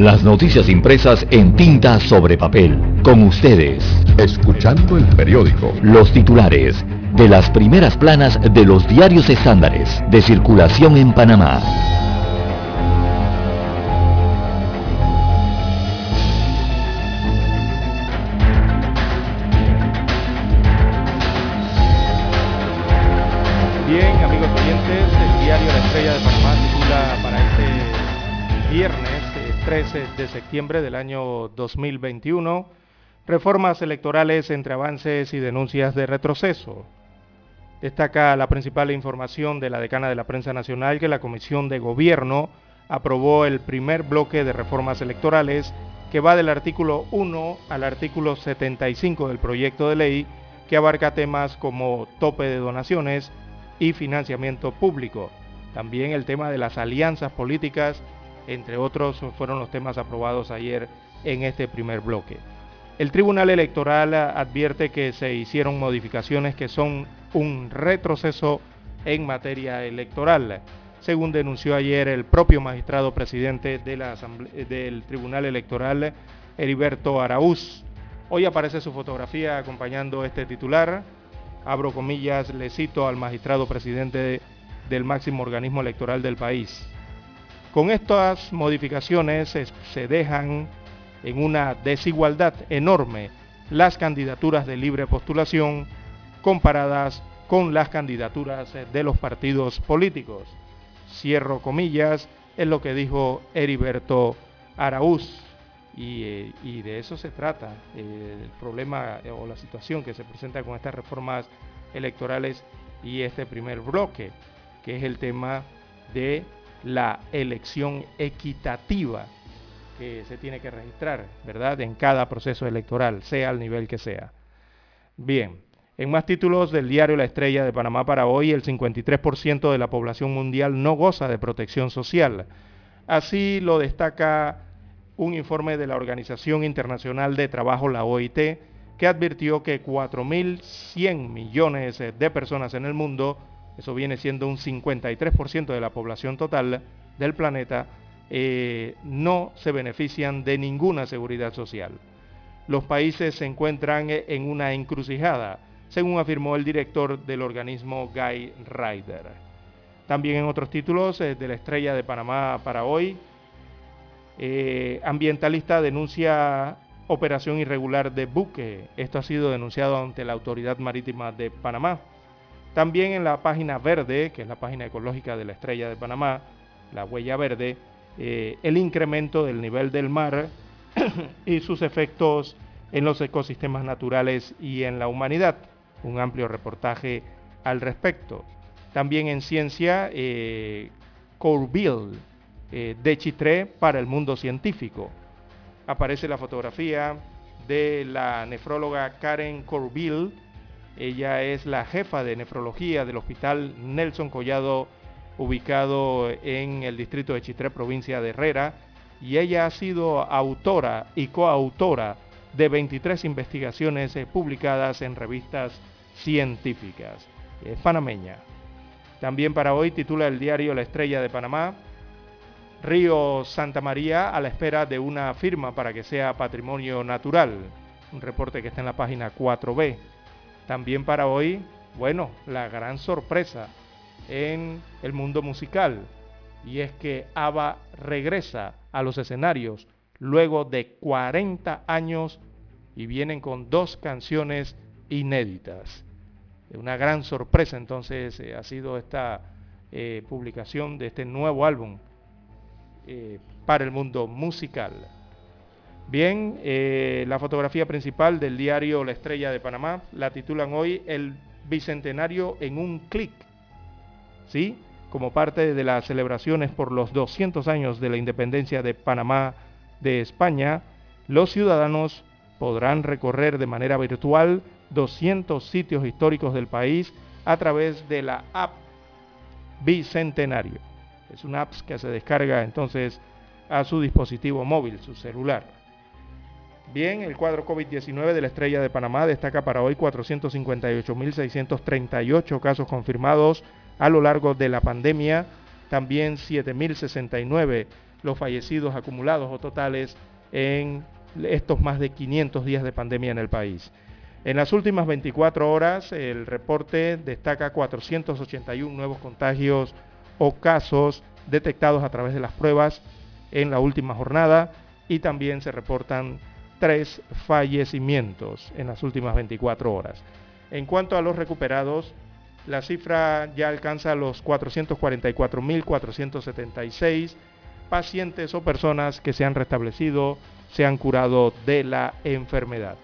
Las noticias impresas en tinta sobre papel. Con ustedes. Escuchando el periódico. Los titulares de las primeras planas de los diarios estándares de circulación en Panamá. Bien, amigos oyentes, el diario La Estrella de Panamá titula para este viernes 13 de septiembre del año 2021, reformas electorales entre avances y denuncias de retroceso. Destaca la principal información de la decana de la prensa nacional que la Comisión de Gobierno aprobó el primer bloque de reformas electorales que va del artículo 1 al artículo 75 del proyecto de ley que abarca temas como tope de donaciones y financiamiento público. También el tema de las alianzas políticas, entre otros, fueron los temas aprobados ayer en este primer bloque. El Tribunal Electoral advierte que se hicieron modificaciones que son un retroceso en materia electoral, según denunció ayer el propio magistrado presidente de la del Tribunal Electoral, Heriberto Araúz. Hoy aparece su fotografía acompañando este titular. Abro comillas, le cito al magistrado presidente del máximo organismo electoral del país. Con estas modificaciones es- se dejan en una desigualdad enorme las candidaturas de libre postulación comparadas con las candidaturas eh, de los partidos políticos. Cierro comillas, es lo que dijo Heriberto Araúz. Y, eh, y de eso se trata, eh, el problema o la situación que se presenta con estas reformas electorales y este primer bloque, que es el tema de la elección equitativa que se tiene que registrar, ¿verdad? En cada proceso electoral, sea al nivel que sea. Bien, en más títulos del diario La Estrella de Panamá para hoy, el 53% de la población mundial no goza de protección social. Así lo destaca un informe de la Organización Internacional de Trabajo, la OIT, que advirtió que 4.100 millones de personas en el mundo, eso viene siendo un 53% de la población total del planeta, eh, no se benefician de ninguna seguridad social. Los países se encuentran en una encrucijada, según afirmó el director del organismo Guy Ryder. También en otros títulos eh, de la Estrella de Panamá para hoy, eh, ambientalista denuncia operación irregular de buque. Esto ha sido denunciado ante la Autoridad Marítima de Panamá. También en la página verde, que es la página ecológica de la Estrella de Panamá, la huella verde, eh, el incremento del nivel del mar y sus efectos en los ecosistemas naturales y en la humanidad. Un amplio reportaje al respecto. También en ciencia, eh, Corville, eh, de Chitré para el mundo científico. Aparece la fotografía de la nefróloga Karen Corville. Ella es la jefa de nefrología del Hospital Nelson Collado, ubicado en el distrito de Chitré, provincia de Herrera. Y ella ha sido autora y coautora de 23 investigaciones eh, publicadas en revistas científicas. Es panameña. También para hoy titula el diario La Estrella de Panamá, Río Santa María a la espera de una firma para que sea patrimonio natural. Un reporte que está en la página 4B. También para hoy, bueno, la gran sorpresa en el mundo musical. y es que ABBA regresa a los escenarios luego de 40 años y vienen con dos canciones inéditas. Una gran sorpresa entonces eh, ha sido esta eh, publicación de este nuevo álbum eh, para el mundo musical. Bien, la fotografía principal del diario La Estrella de Panamá la titulan hoy El Bicentenario en un clic. ¿Sí? Como parte de las celebraciones por los 200 años de la independencia de Panamá de España, los ciudadanos podrán recorrer de manera virtual 200 sitios históricos del país a través de la app Bicentenario. Es una app que se descarga entonces a su dispositivo móvil, su celular. Bien, el cuadro COVID-19 de la Estrella de Panamá destaca para hoy 458.638 casos confirmados a lo largo de la pandemia, también 7.069 los fallecidos acumulados o totales en estos más de 500 días de pandemia en el país. En las últimas 24 horas, el reporte destaca 481 nuevos contagios o casos detectados a través de las pruebas en la última jornada y también se reportan tres fallecimientos en las últimas 24 horas. En cuanto a los recuperados, la cifra ya alcanza los 444.476 pacientes o personas que se han restablecido, se han curado de la enfermedad.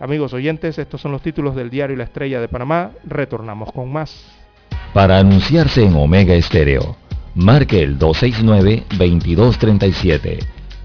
Amigos oyentes, estos son los títulos del diario La Estrella de Panamá. Retornamos con más. Para anunciarse en Omega Estéreo, marque el 269-2237.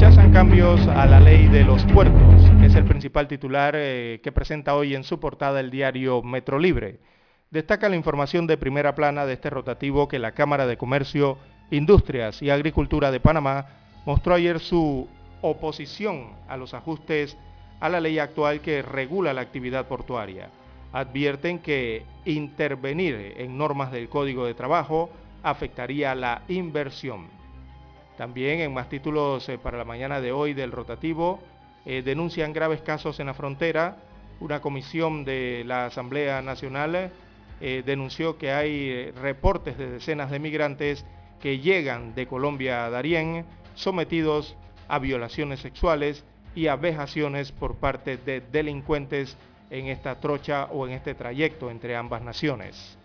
Rechazan cambios a la ley de los puertos. Es el principal titular eh, que presenta hoy en su portada el diario Metro Libre. Destaca la información de primera plana de este rotativo que la Cámara de Comercio, Industrias y Agricultura de Panamá mostró ayer su oposición a los ajustes a la ley actual que regula la actividad portuaria. Advierten que intervenir en normas del Código de Trabajo afectaría la inversión. También en más títulos eh, para la mañana de hoy del rotativo, eh, denuncian graves casos en la frontera. Una comisión de la Asamblea Nacional eh, denunció que hay reportes de decenas de migrantes que llegan de Colombia a Darién sometidos a violaciones sexuales y a vejaciones por parte de delincuentes en esta trocha o en este trayecto entre ambas naciones.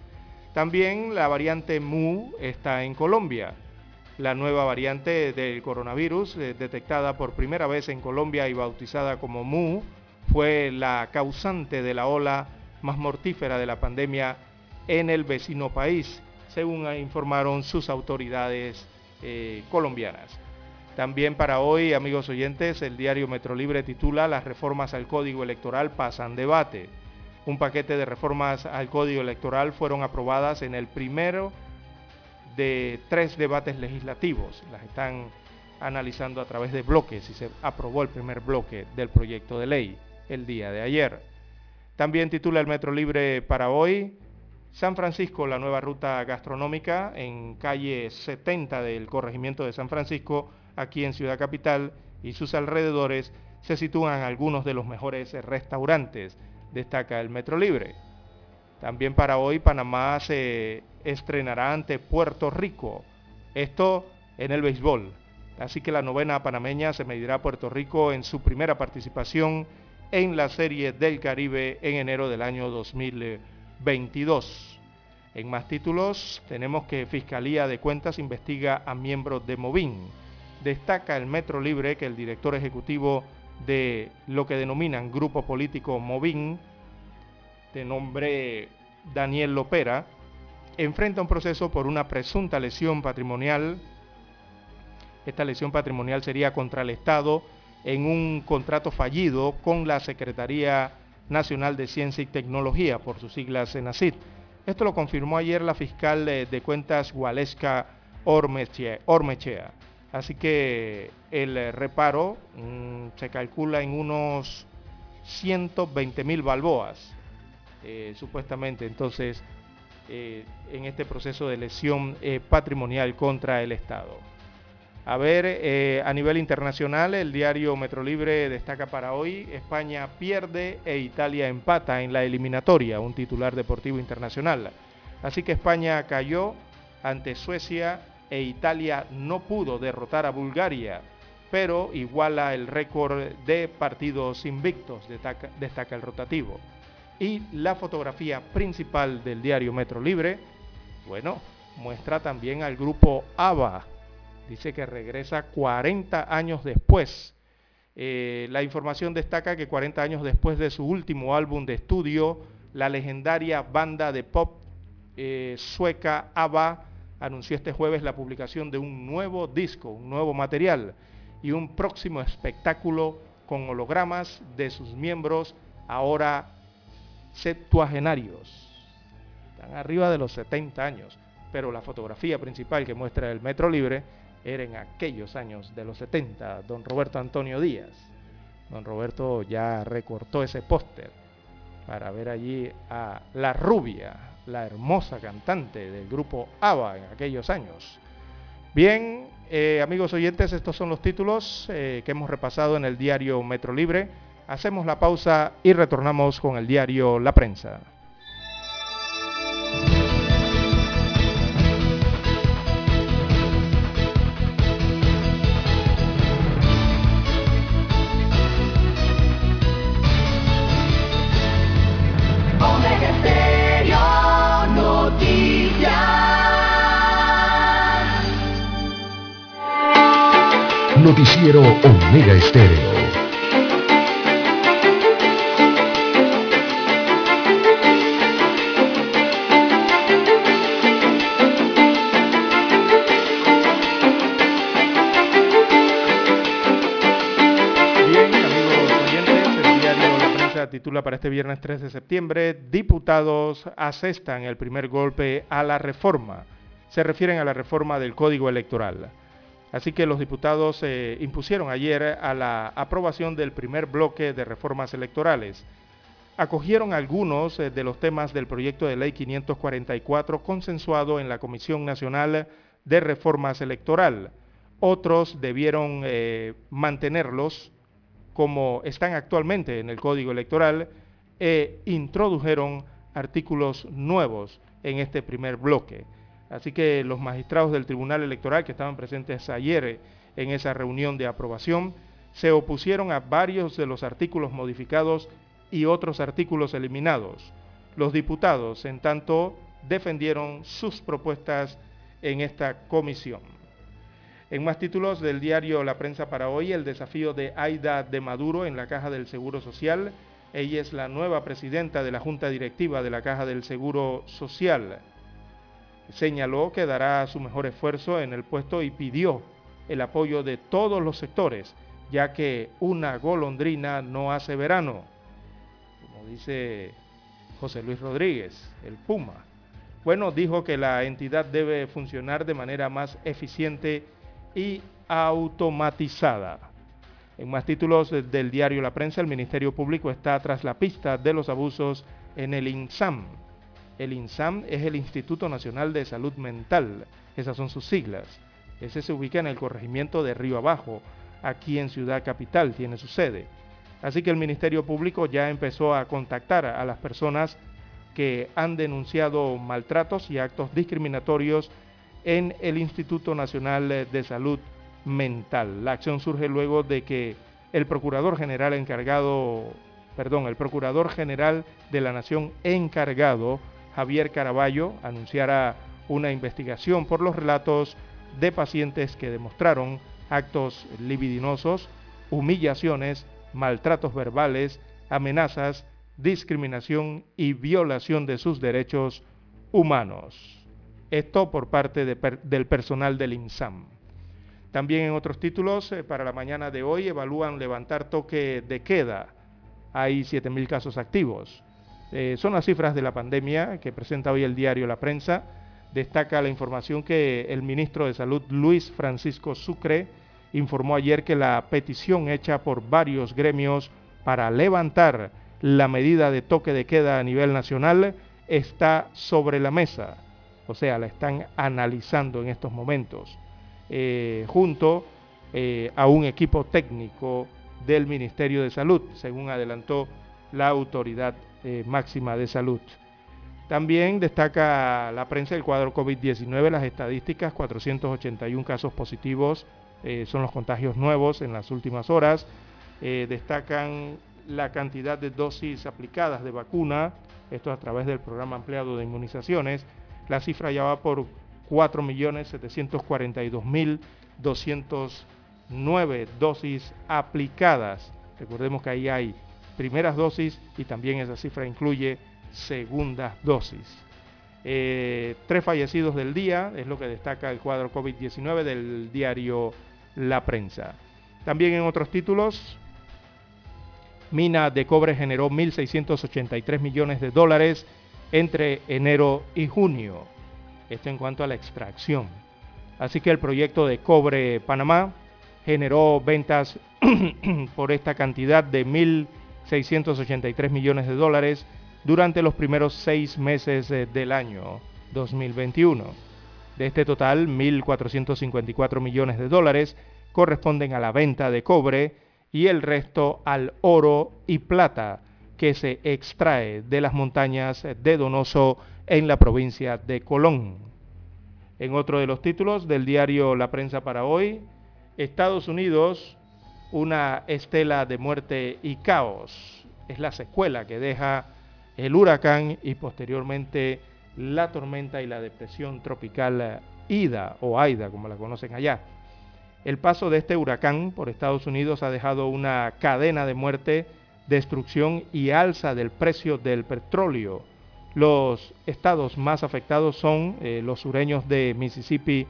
También la variante MU está en Colombia. La nueva variante del coronavirus, eh, detectada por primera vez en Colombia y bautizada como MU, fue la causante de la ola más mortífera de la pandemia en el vecino país, según informaron sus autoridades eh, colombianas. También para hoy, amigos oyentes, el diario Metro Libre titula Las reformas al Código Electoral pasan debate. Un paquete de reformas al Código Electoral fueron aprobadas en el primero de tres debates legislativos. Las están analizando a través de bloques y se aprobó el primer bloque del proyecto de ley el día de ayer. También titula el Metro Libre para hoy San Francisco, la nueva ruta gastronómica en calle 70 del corregimiento de San Francisco aquí en Ciudad Capital y sus alrededores se sitúan algunos de los mejores restaurantes, destaca el Metro Libre. También para hoy Panamá se estrenará ante Puerto Rico, esto en el béisbol. Así que la novena panameña se medirá a Puerto Rico en su primera participación en la Serie del Caribe en enero del año 2022. En más títulos tenemos que Fiscalía de Cuentas investiga a miembros de Movin destaca el Metro Libre que el director ejecutivo de lo que denominan Grupo Político Movin, de nombre Daniel Lopera, enfrenta un proceso por una presunta lesión patrimonial. Esta lesión patrimonial sería contra el Estado en un contrato fallido con la Secretaría Nacional de Ciencia y Tecnología, por sus siglas SENACIT. Esto lo confirmó ayer la fiscal de, cuentas Gualesca Ormechea. Así que el reparo mm, se calcula en unos 120 mil balboas, eh, supuestamente. Entonces, eh, en este proceso de lesión eh, patrimonial contra el Estado. A ver, a nivel internacional, el diario Metro Libre destaca para hoy, España pierde e Italia empata en la eliminatoria, un titular deportivo internacional. Así que España cayó ante Suecia e Italia no pudo derrotar a Bulgaria, pero iguala el récord de partidos invictos, destaca, destaca el rotativo. Y la fotografía principal del diario Metro Libre, bueno, muestra también al grupo ABBA, dice que regresa 40 años después. Eh, la información destaca que 40 años después de su último álbum de estudio, la legendaria banda de pop eh, sueca ABBA anunció este jueves la publicación de un nuevo disco, un nuevo material y un próximo espectáculo con hologramas de sus miembros ahora septuagenarios. Están arriba de los 70 años, pero la fotografía principal que muestra el Metro Libre era en aquellos años de los 70, don Roberto Antonio Díaz. Don Roberto ya recortó ese póster para ver allí a la rubia, la hermosa cantante del grupo ABBA en aquellos años. Bien, eh, amigos oyentes, estos son los títulos eh, que hemos repasado en el diario Metro Libre. Hacemos la pausa y retornamos con el diario La Prensa. Noticiero Omega Estéreo. Para este viernes 3 de septiembre, diputados asestan el primer golpe a la reforma. Se refieren a la reforma del Código Electoral. Así que los diputados eh, impusieron ayer a la aprobación del primer bloque de reformas electorales. Acogieron algunos eh, de los temas del proyecto de ley 544 consensuado en la Comisión Nacional de Reformas Electoral. Otros debieron eh, mantenerlos como están actualmente en el Código Electoral e introdujeron artículos nuevos en este primer bloque. Así que los magistrados del Tribunal Electoral que estaban presentes ayer en esa reunión de aprobación se opusieron a varios de los artículos modificados y otros artículos eliminados. Los diputados, en tanto, defendieron sus propuestas en esta comisión. En más títulos del diario La Prensa para hoy, el desafío de Aida de Maduro en la Caja del Seguro Social. Ella es la nueva presidenta de la Junta Directiva de la Caja del Seguro Social. Señaló que dará su mejor esfuerzo en el puesto y pidió el apoyo de todos los sectores, ya que una golondrina no hace verano, como dice José Luis Rodríguez, el Puma. Bueno, dijo que la entidad debe funcionar de manera más eficiente y automatizada. En más títulos del diario La Prensa, el Ministerio Público está tras la pista de los abusos en el INSAM. El INSAM es el Instituto Nacional de Salud Mental, esas son sus siglas. Ese se ubica en el corregimiento de Río Abajo, aquí en Ciudad Capital, tiene su sede. Así que el Ministerio Público ya empezó a contactar a las personas que han denunciado maltratos y actos discriminatorios en el Instituto Nacional de Salud Mental. La acción surge luego de que el Procurador General encargado, perdón, el Procurador General de la Nación encargado Javier Caraballo anunciara una investigación por los relatos de pacientes que demostraron actos libidinosos, humillaciones, maltratos verbales, amenazas, discriminación y violación de sus derechos humanos. Esto por parte del personal del INSAM. También en otros títulos, eh, para la mañana de hoy, evalúan levantar toque de queda. Hay 7.000 casos activos. Eh, son las cifras de la pandemia que presenta hoy el diario La Prensa. destaca la información que el ministro de Salud Luis Francisco Sucre informó ayer que la petición hecha por varios gremios para levantar la medida de toque de queda a nivel nacional está sobre la mesa. O sea, la están analizando en estos momentos, eh, junto eh, a un equipo técnico del Ministerio de Salud, según adelantó la autoridad eh, máxima de salud. También destaca la prensa el cuadro COVID-19, las estadísticas, 481 casos positivos son los contagios nuevos en las últimas horas. Destacan la cantidad de dosis aplicadas de vacuna, esto a través del programa ampliado de inmunizaciones. La cifra ya va por 4.742.209 dosis aplicadas. Recordemos que ahí hay primeras dosis y también esa cifra incluye segundas dosis. Eh, tres fallecidos del día, es lo que destaca el cuadro COVID-19 del diario La Prensa. También en otros títulos, Mina de Cobre generó 1.683 millones de dólares entre enero y junio. Esto en cuanto a la extracción. Así que el proyecto de Cobre Panamá generó ventas por esta cantidad de 1.683 millones de dólares durante los primeros seis meses eh, del año 2021. De este total, 1.454 millones de dólares corresponden a la venta de cobre y el resto al oro y plata que se extrae de las montañas de Donoso en la provincia de Colón. En otro de los títulos del diario La Prensa para hoy, Estados Unidos, una estela de muerte y caos. Es la secuela que deja el huracán y posteriormente la tormenta y la depresión tropical Ida o Aida, como la conocen allá. El paso de este huracán por Estados Unidos ha dejado una cadena de muerte, destrucción y alza del precio del petróleo. Los estados más afectados son eh, los sureños de Mississippi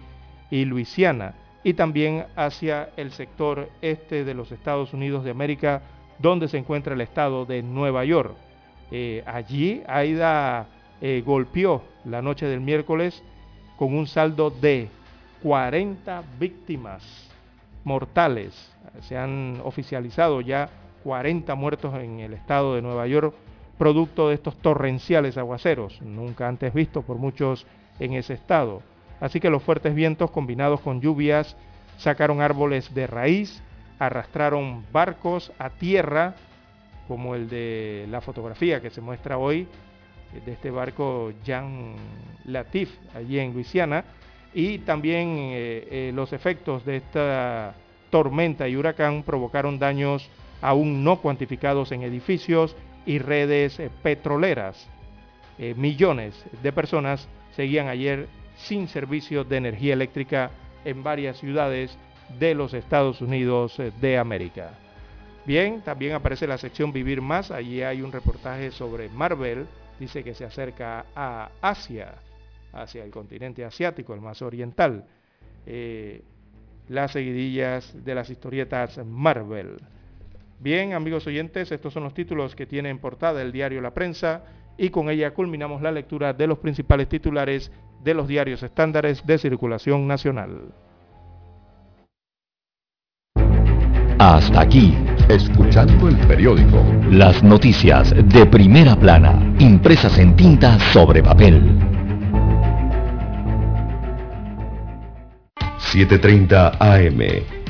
y Luisiana y también hacia el sector este de los Estados Unidos de América, donde se encuentra el estado de Nueva York. Eh, allí Aida eh, golpeó la noche del miércoles con un saldo de 40 víctimas mortales. Se han oficializado ya 40 muertos en el estado de Nueva York, producto de estos torrenciales aguaceros, nunca antes vistos por muchos en ese estado. Así que los fuertes vientos combinados con lluvias sacaron árboles de raíz, arrastraron barcos a tierra como el de la fotografía que se muestra hoy de este barco Jean Latif, allí en Luisiana, y también eh, eh, los efectos de esta tormenta y huracán provocaron daños aún no cuantificados en edificios y redes eh, petroleras. millones de personas seguían ayer sin servicio de energía eléctrica en varias ciudades de los Estados Unidos de América. Bien, también aparece la sección Vivir Más. Allí hay un reportaje sobre Marvel. Dice que se acerca a Asia, hacia el continente asiático, el más oriental. Eh, las seguidillas de las historietas Marvel. Bien, amigos oyentes, estos son los títulos que tiene en portada el diario La Prensa y con ella culminamos la lectura de los principales titulares de los diarios estándares de circulación nacional. Hasta aquí Escuchando el periódico. Las noticias de primera plana, impresas en tinta sobre papel. 7.30 AM.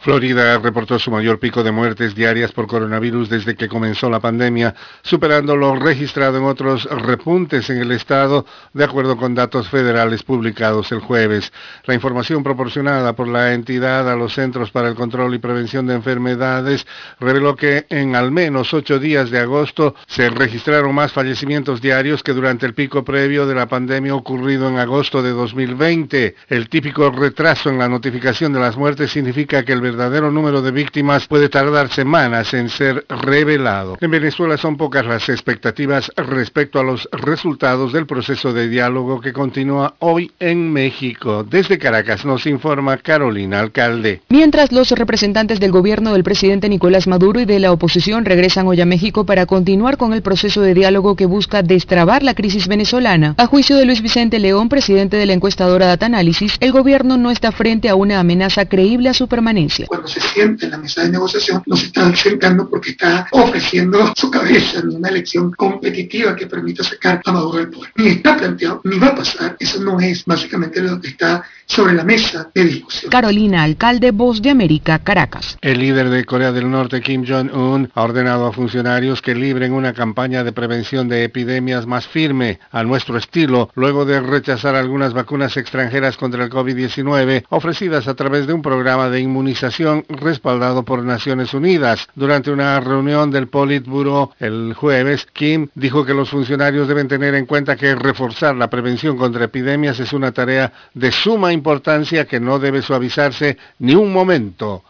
Florida reportó su mayor pico de muertes diarias por coronavirus desde que comenzó la pandemia, superando lo registrado en otros repuntes en el estado, de acuerdo con datos federales publicados el jueves. La información proporcionada por la entidad a los Centros para el Control y Prevención de Enfermedades reveló que en al menos ocho días de agosto se registraron más fallecimientos diarios que durante el pico previo de la pandemia ocurrido en agosto de 2020. El típico retraso en la notificación de las muertes significa que el verdadero número de víctimas puede tardar semanas en ser revelado. En Venezuela son pocas las expectativas respecto a los resultados del proceso de diálogo que continúa hoy en México. Desde Caracas nos informa Carolina Alcalde. Mientras los representantes del gobierno del presidente Nicolás Maduro y de la oposición regresan hoy a México para continuar con el proceso de diálogo que busca destrabar la crisis venezolana. A juicio de Luis Vicente León, presidente de la encuestadora Data Análisis, el gobierno no está frente a una amenaza creíble a su permanencia. Cuando se siente en la mesa de negociación, no se está sentando porque está ofreciendo su cabeza en una elección competitiva que permita sacar a Maduro del poder. Ni está planteado, ni va a pasar. Eso no es básicamente lo que está sobre la mesa de discusión. Carolina, alcalde Voz de América, Caracas. El líder de Corea del Norte, Kim Jong-un, ha ordenado a funcionarios que libren una campaña de prevención de epidemias más firme a nuestro estilo, luego de rechazar algunas vacunas extranjeras contra el COVID-19 ofrecidas a través de un programa de inmunización respaldado por Naciones Unidas. Durante una reunión del Politburo el jueves, Kim dijo que los funcionarios deben tener en cuenta que reforzar la prevención contra epidemias es una tarea de suma importancia que no debe suavizarse ni un momento.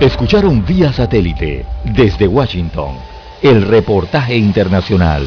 Escucharon vía satélite desde Washington el reportaje internacional.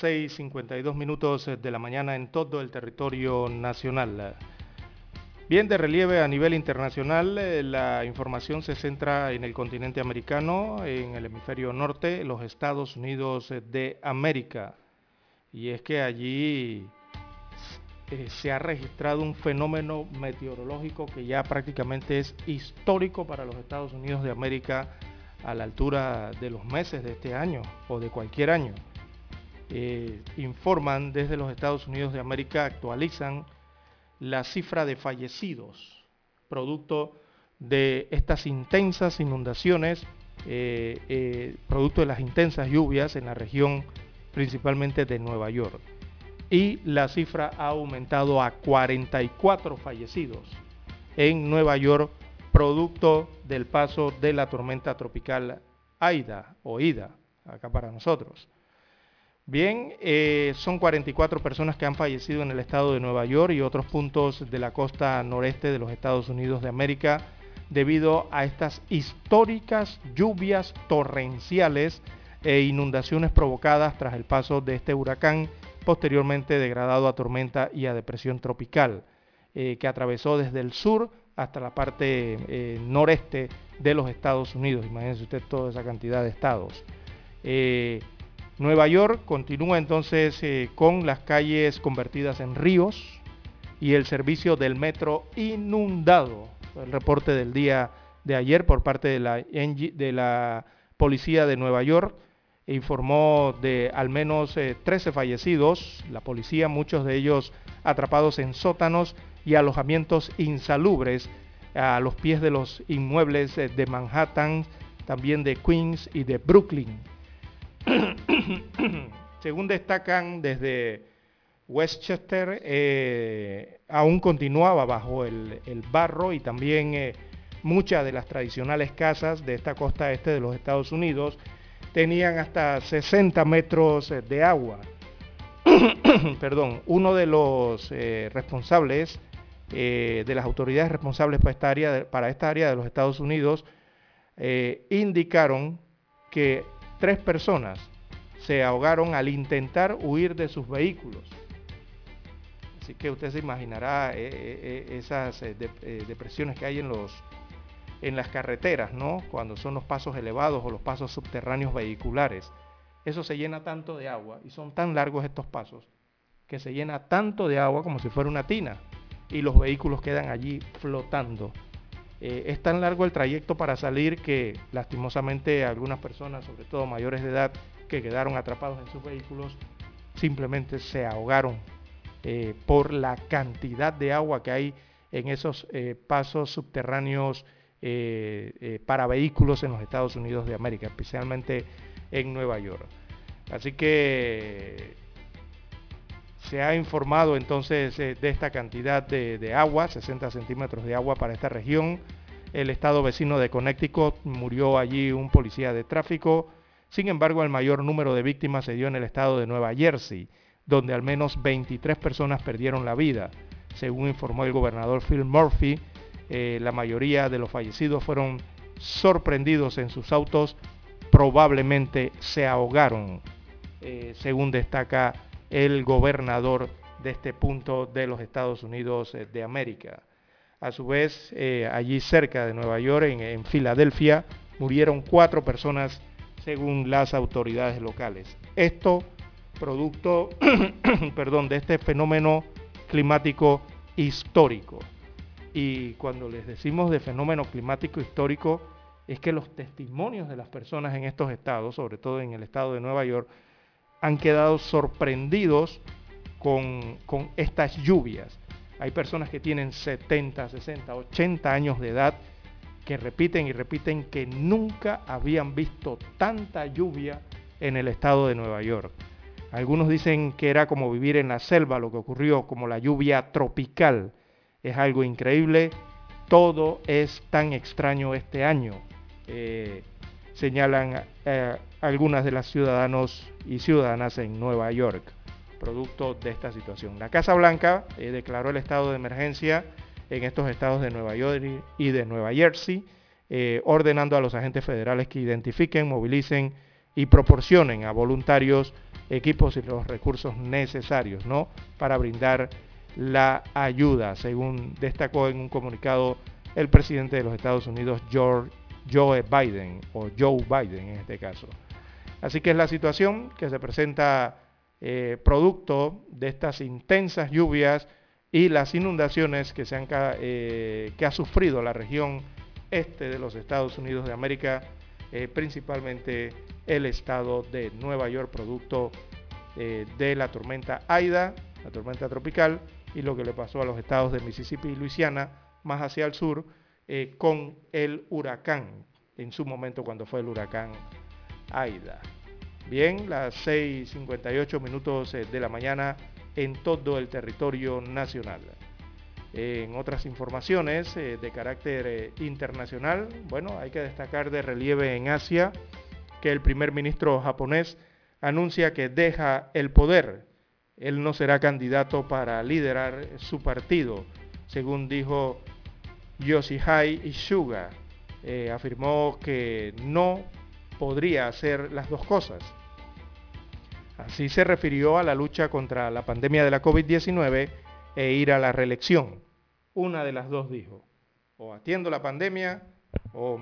6.52 minutos de la mañana en todo el territorio nacional. Bien de relieve a nivel internacional, eh, la información se centra en el continente americano, en el hemisferio norte, los Estados Unidos de América. Y es que allí eh, se ha registrado un fenómeno meteorológico que ya prácticamente es histórico para los Estados Unidos de América a la altura de los meses de este año o de cualquier año. Eh, informan desde los Estados Unidos de América, actualizan la cifra de fallecidos, producto de estas intensas inundaciones, eh, eh, producto de las intensas lluvias en la región principalmente de Nueva York. Y la cifra ha aumentado a 44 fallecidos en Nueva York, producto del paso de la tormenta tropical Aida o Ida, acá para nosotros. Bien, eh, son 44 personas que han fallecido en el estado de Nueva York y otros puntos de la costa noreste de los Estados Unidos de América debido a estas históricas lluvias torrenciales e inundaciones provocadas tras el paso de este huracán, posteriormente degradado a tormenta y a depresión tropical, eh, que atravesó desde el sur hasta la parte eh, noreste de los Estados Unidos. Imagínense usted toda esa cantidad de estados. Nueva York continúa entonces eh, con las calles convertidas en ríos, y el servicio del metro inundado. El reporte del día de ayer por parte de la, Policía de Nueva York informó de al menos 13 eh, fallecidos, la policía, muchos de ellos atrapados en sótanos y alojamientos insalubres a los pies de los inmuebles eh, de Manhattan, también de Queens y de Brooklyn. Según destacan desde Westchester, eh, aún continuaba bajo el, barro y también muchas de las tradicionales casas de esta costa este de los Estados Unidos tenían hasta 60 metros eh, de agua. Perdón, uno de los eh, responsables, eh, de las autoridades responsables para esta área de los Estados Unidos, indicaron que tres personas se ahogaron al intentar huir de sus vehículos. Así que usted se imaginará esas depresiones que hay en los, en las carreteras, ¿no? Cuando son los pasos elevados o los pasos subterráneos vehiculares. Eso se llena tanto de agua y son tan largos estos pasos que se llena tanto de agua como si fuera una tina y los vehículos quedan allí flotando. Eh, es tan largo el trayecto para salir que lastimosamente algunas personas, sobre todo mayores de edad, que quedaron atrapados en sus vehículos, simplemente se ahogaron eh, por la cantidad de agua que hay en esos eh, pasos subterráneos para vehículos en los Estados Unidos de América, especialmente en Nueva York. Así que se ha informado entonces eh, de esta cantidad de, agua, 60 centímetros de agua para esta región. El estado vecino de Connecticut murió allí un policía de tráfico. Sin embargo, el mayor número de víctimas se dio en el estado de Nueva Jersey, donde al menos 23 personas perdieron la vida, según informó el gobernador Phil Murphy eh, la mayoría de los fallecidos fueron sorprendidos en sus autos, probablemente se ahogaron, eh, según destaca el gobernador de este punto de los Estados Unidos eh, de América. A su vez, allí cerca de Nueva York, en, Filadelfia, murieron cuatro personas según las autoridades locales. Esto producto perdón, de este fenómeno climático histórico. Y cuando les decimos de fenómeno climático histórico, es que los testimonios de las personas en estos estados, sobre todo en el estado de Nueva York, han quedado sorprendidos con, estas lluvias. Hay personas que tienen 70, 60, 80 años de edad que repiten y repiten que nunca habían visto tanta lluvia en el estado de Nueva York. Algunos dicen que era como vivir en la selva lo que ocurrió, como la lluvia tropical es algo increíble. Todo es tan extraño este año, eh, señalan eh, algunas de las ciudadanos y ciudadanas en Nueva York, producto de esta situación. La Casa Blanca eh, declaró el estado de emergencia en estos estados de Nueva York y de Nueva Jersey, ordenando a los agentes federales que identifiquen, movilicen y proporcionen a voluntarios equipos y los recursos necesarios ¿no? para brindar la ayuda, según destacó en un comunicado el presidente de los Estados Unidos, George, Joe Biden, o Joe Biden en este caso. Así que es la situación que se presenta eh, producto de estas intensas lluvias y las inundaciones que, se han, eh, que ha sufrido la región este de los Estados Unidos de América, eh, principalmente el estado de Nueva York, producto de la tormenta Aida, la tormenta tropical, y lo que le pasó a los estados de Mississippi y Luisiana, más hacia el sur, eh, con el huracán, en su momento cuando fue el huracán Aida. Bien, las 6.58 minutos eh, de la mañana en todo el territorio nacional. En otras informaciones eh, de carácter internacional, bueno, hay que destacar de relieve en Asia que el primer ministro japonés anuncia que deja el poder él no será candidato para liderar su partido, según dijo Yoshihai Ishuga. Eh, afirmó que no podría hacer las dos cosas. Así se refirió a la lucha contra la pandemia de la COVID-19 e ir a la reelección. Una de las dos dijo, o atiendo la pandemia o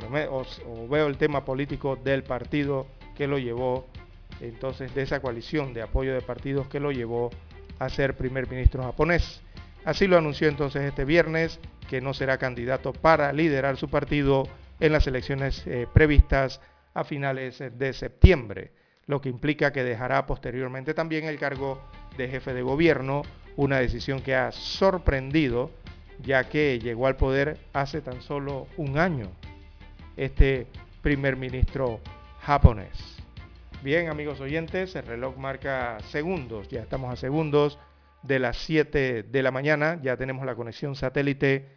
veo el tema político del partido que lo llevó entonces de esa coalición de apoyo de partidos que lo llevó a ser primer ministro japonés. Así lo anunció entonces este viernes, que no será candidato para liderar su partido en las elecciones eh, previstas a finales de septiembre, lo que implica que dejará posteriormente también el cargo de jefe de gobierno, una decisión que ha sorprendido ya que llegó al poder hace tan solo un año este primer ministro japonés. Bien, amigos oyentes, el reloj marca segundos, ya estamos a segundos de las 7 de la mañana, ya tenemos la conexión satélite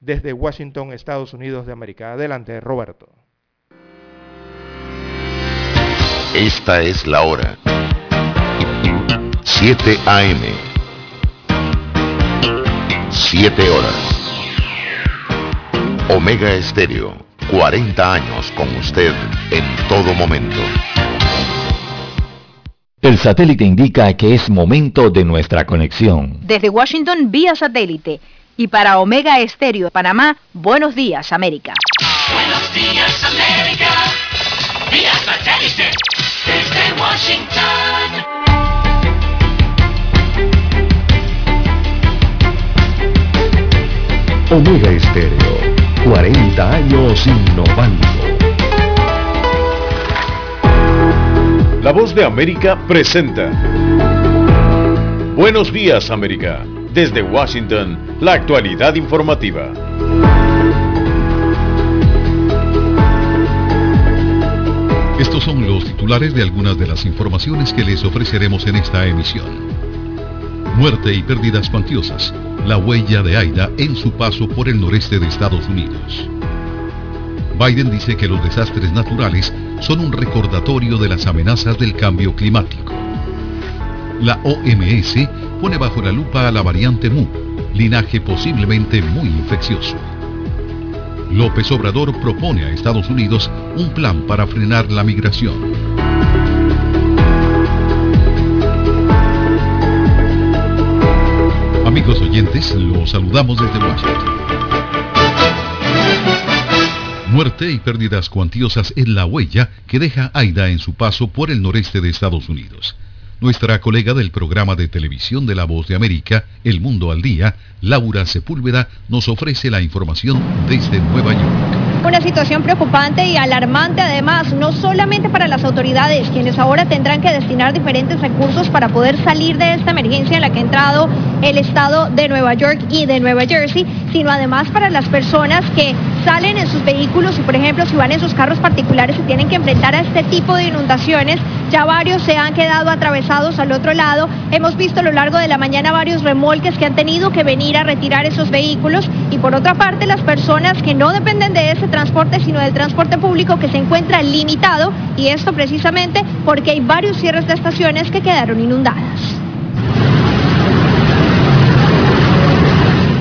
desde Washington, Estados Unidos de América. Adelante, Roberto. Esta es la hora. 7 AM. 7 horas. Omega Estéreo, 40 años con usted en todo momento. El satélite indica que es momento de nuestra conexión. Desde Washington vía satélite y para Omega Estéreo Panamá, buenos días América. Buenos días América, vía satélite desde Washington. Omega Estéreo, 40 años innovando. La voz de América presenta. Buenos días América. Desde Washington, la actualidad informativa. Estos son los titulares de algunas de las informaciones que les ofreceremos en esta emisión. Muerte y pérdidas cuantiosas. La huella de Aida en su paso por el noreste de Estados Unidos. Biden dice que los desastres naturales son un recordatorio de las amenazas del cambio climático. La OMS pone bajo la lupa a la variante Mu, linaje posiblemente muy infeccioso. López Obrador propone a Estados Unidos un plan para frenar la migración. Amigos oyentes, los saludamos desde Washington. Muerte y pérdidas cuantiosas es la huella que deja Aida en su paso por el noreste de Estados Unidos. Nuestra colega del programa de televisión de La Voz de América, El Mundo al Día, Laura Sepúlveda, nos ofrece la información desde Nueva York. Una situación preocupante y alarmante además, no solamente para las autoridades, quienes ahora tendrán que destinar diferentes recursos para poder salir de esta emergencia en la que ha entrado el estado de Nueva York y de Nueva Jersey, sino además para las personas que salen en sus vehículos y por ejemplo si van en sus carros particulares se tienen que enfrentar a este tipo de inundaciones. Ya varios se han quedado atravesados al otro lado. Hemos visto a lo largo de la mañana varios remolques que han tenido que venir a retirar esos vehículos y por otra parte las personas que no dependen de ese transporte sino del transporte público que se encuentra limitado y esto precisamente porque hay varios cierres de estaciones que quedaron inundadas.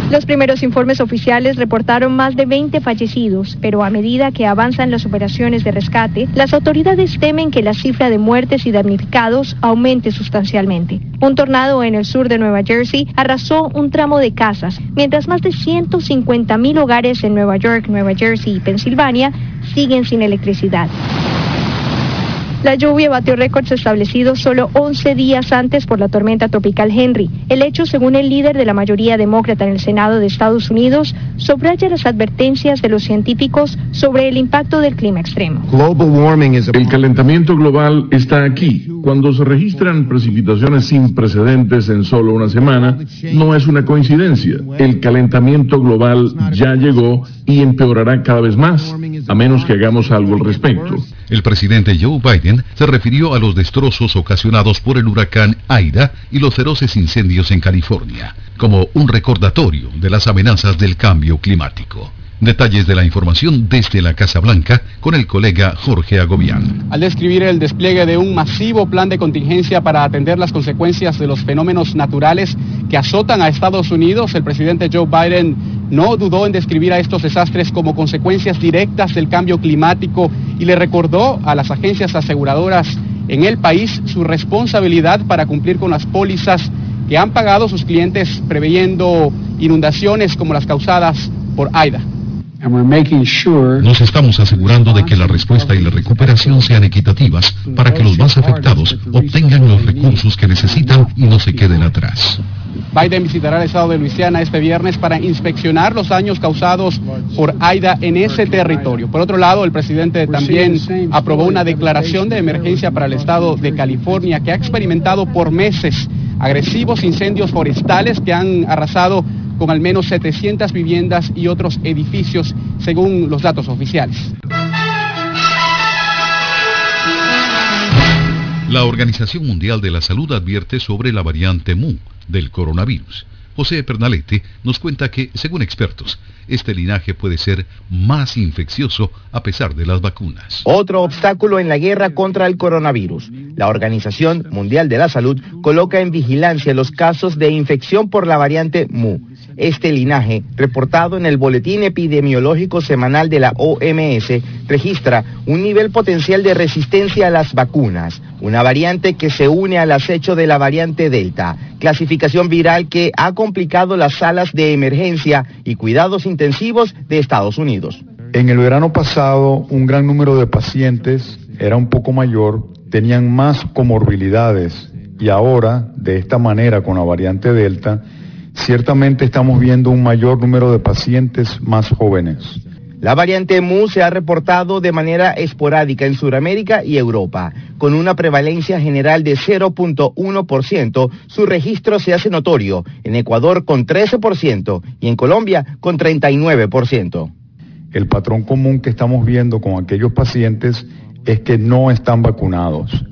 Los primeros informes oficiales reportaron más de 20 fallecidos, pero a medida que avanzan las operaciones de rescate, las autoridades temen que la cifra de muertes y damnificados aumente sustancialmente. Un tornado en el sur de Nueva Jersey arrasó un tramo de casas, mientras más de 150 mil hogares en Nueva York, Nueva Jersey y Pensilvania siguen sin electricidad. La lluvia batió récords establecidos solo 11 días antes por la tormenta tropical Henry. El hecho, según el líder de la mayoría demócrata en el Senado de Estados Unidos, subraya las advertencias de los científicos sobre el impacto del clima extremo. El calentamiento global está aquí. Cuando se registran precipitaciones sin precedentes en solo una semana, no es una coincidencia. El calentamiento global ya llegó y empeorará cada vez más, a menos que hagamos algo al respecto. El presidente Joe Biden se refirió a los destrozos ocasionados por el huracán Aida y los feroces incendios en California, como un recordatorio de las amenazas del cambio climático. Detalles de la información desde la Casa Blanca con el colega Jorge Agobián. Al describir el despliegue de un masivo plan de contingencia para atender las consecuencias de los fenómenos naturales que azotan a Estados Unidos, el presidente Joe Biden no dudó en describir a estos desastres como consecuencias directas del cambio climático y le recordó a las agencias aseguradoras en el país su responsabilidad para cumplir con las pólizas que han pagado sus clientes preveyendo inundaciones como las causadas por AIDA. Nos estamos asegurando de que la respuesta y la recuperación sean equitativas para que los más afectados obtengan los recursos que necesitan y no se queden atrás. Biden visitará el estado de Luisiana este viernes para inspeccionar los daños causados por Aida en ese territorio. Por otro lado, el presidente también aprobó una declaración de emergencia para el estado de California que ha experimentado por meses agresivos incendios forestales que han arrasado con al menos 700 viviendas y otros edificios, según los datos oficiales. La Organización Mundial de la Salud advierte sobre la variante MU del coronavirus. José Pernalete nos cuenta que, según expertos, este linaje puede ser más infeccioso a pesar de las vacunas. Otro obstáculo en la guerra contra el coronavirus. La Organización Mundial de la Salud coloca en vigilancia los casos de infección por la variante MU. Este linaje, reportado en el Boletín Epidemiológico Semanal de la OMS, registra un nivel potencial de resistencia a las vacunas, una variante que se une al acecho de la variante Delta, clasificación viral que ha complicado las salas de emergencia y cuidados intensivos de Estados Unidos. En el verano pasado, un gran número de pacientes era un poco mayor, tenían más comorbilidades y ahora, de esta manera, con la variante Delta, ciertamente estamos viendo un mayor número de pacientes más jóvenes. La variante MU se ha reportado de manera esporádica en Sudamérica y Europa. Con una prevalencia general de 0.1%, su registro se hace notorio en Ecuador con 13% y en Colombia con 39%. El patrón común que estamos viendo con aquellos pacientes es que no están vacunados.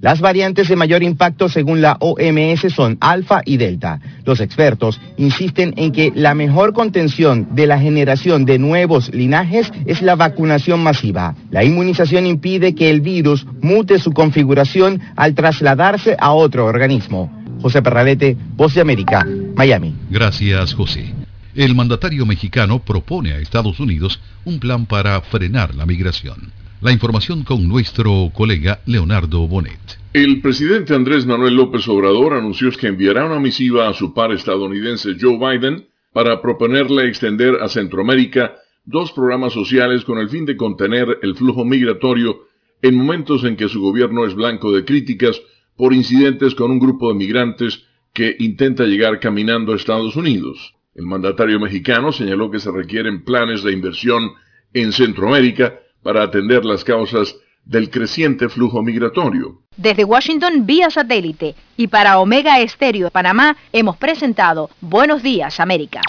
Las variantes de mayor impacto según la OMS son alfa y delta. Los expertos insisten en que la mejor contención de la generación de nuevos linajes es la vacunación masiva. La inmunización impide que el virus mute su configuración al trasladarse a otro organismo. José Perralete, Voz de América, Miami. Gracias, José. El mandatario mexicano propone a Estados Unidos un plan para frenar la migración. La información con nuestro colega Leonardo Bonet. El presidente Andrés Manuel López Obrador anunció que enviará una misiva a su par estadounidense Joe Biden para proponerle extender a Centroamérica dos programas sociales con el fin de contener el flujo migratorio en momentos en que su gobierno es blanco de críticas por incidentes con un grupo de migrantes que intenta llegar caminando a Estados Unidos. El mandatario mexicano señaló que se requieren planes de inversión en Centroamérica para atender las causas del creciente flujo migratorio. Desde Washington vía satélite y para Omega Estéreo de Panamá hemos presentado Buenos Días América.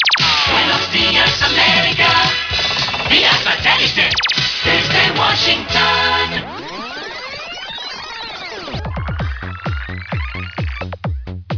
Buenos días América, vía satélite desde Washington.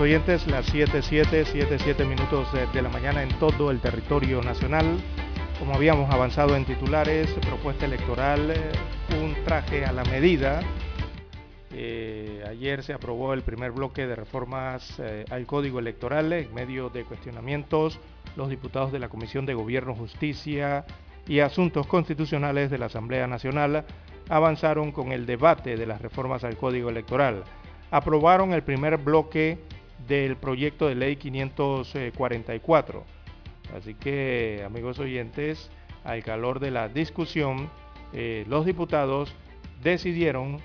Oyentes, las 7.7, 7.7 minutos de, de la mañana en todo el territorio nacional. Como habíamos avanzado en titulares, propuesta electoral, eh, un traje a la medida. Eh, ayer se aprobó el primer bloque de reformas eh, al Código Electoral en medio de cuestionamientos. Los diputados de la Comisión de Gobierno, Justicia y Asuntos Constitucionales de la Asamblea Nacional avanzaron con el debate de las reformas al Código Electoral. Aprobaron el primer bloque del proyecto de ley 544. Así que, amigos oyentes, al calor de la discusión, eh, los diputados decidieron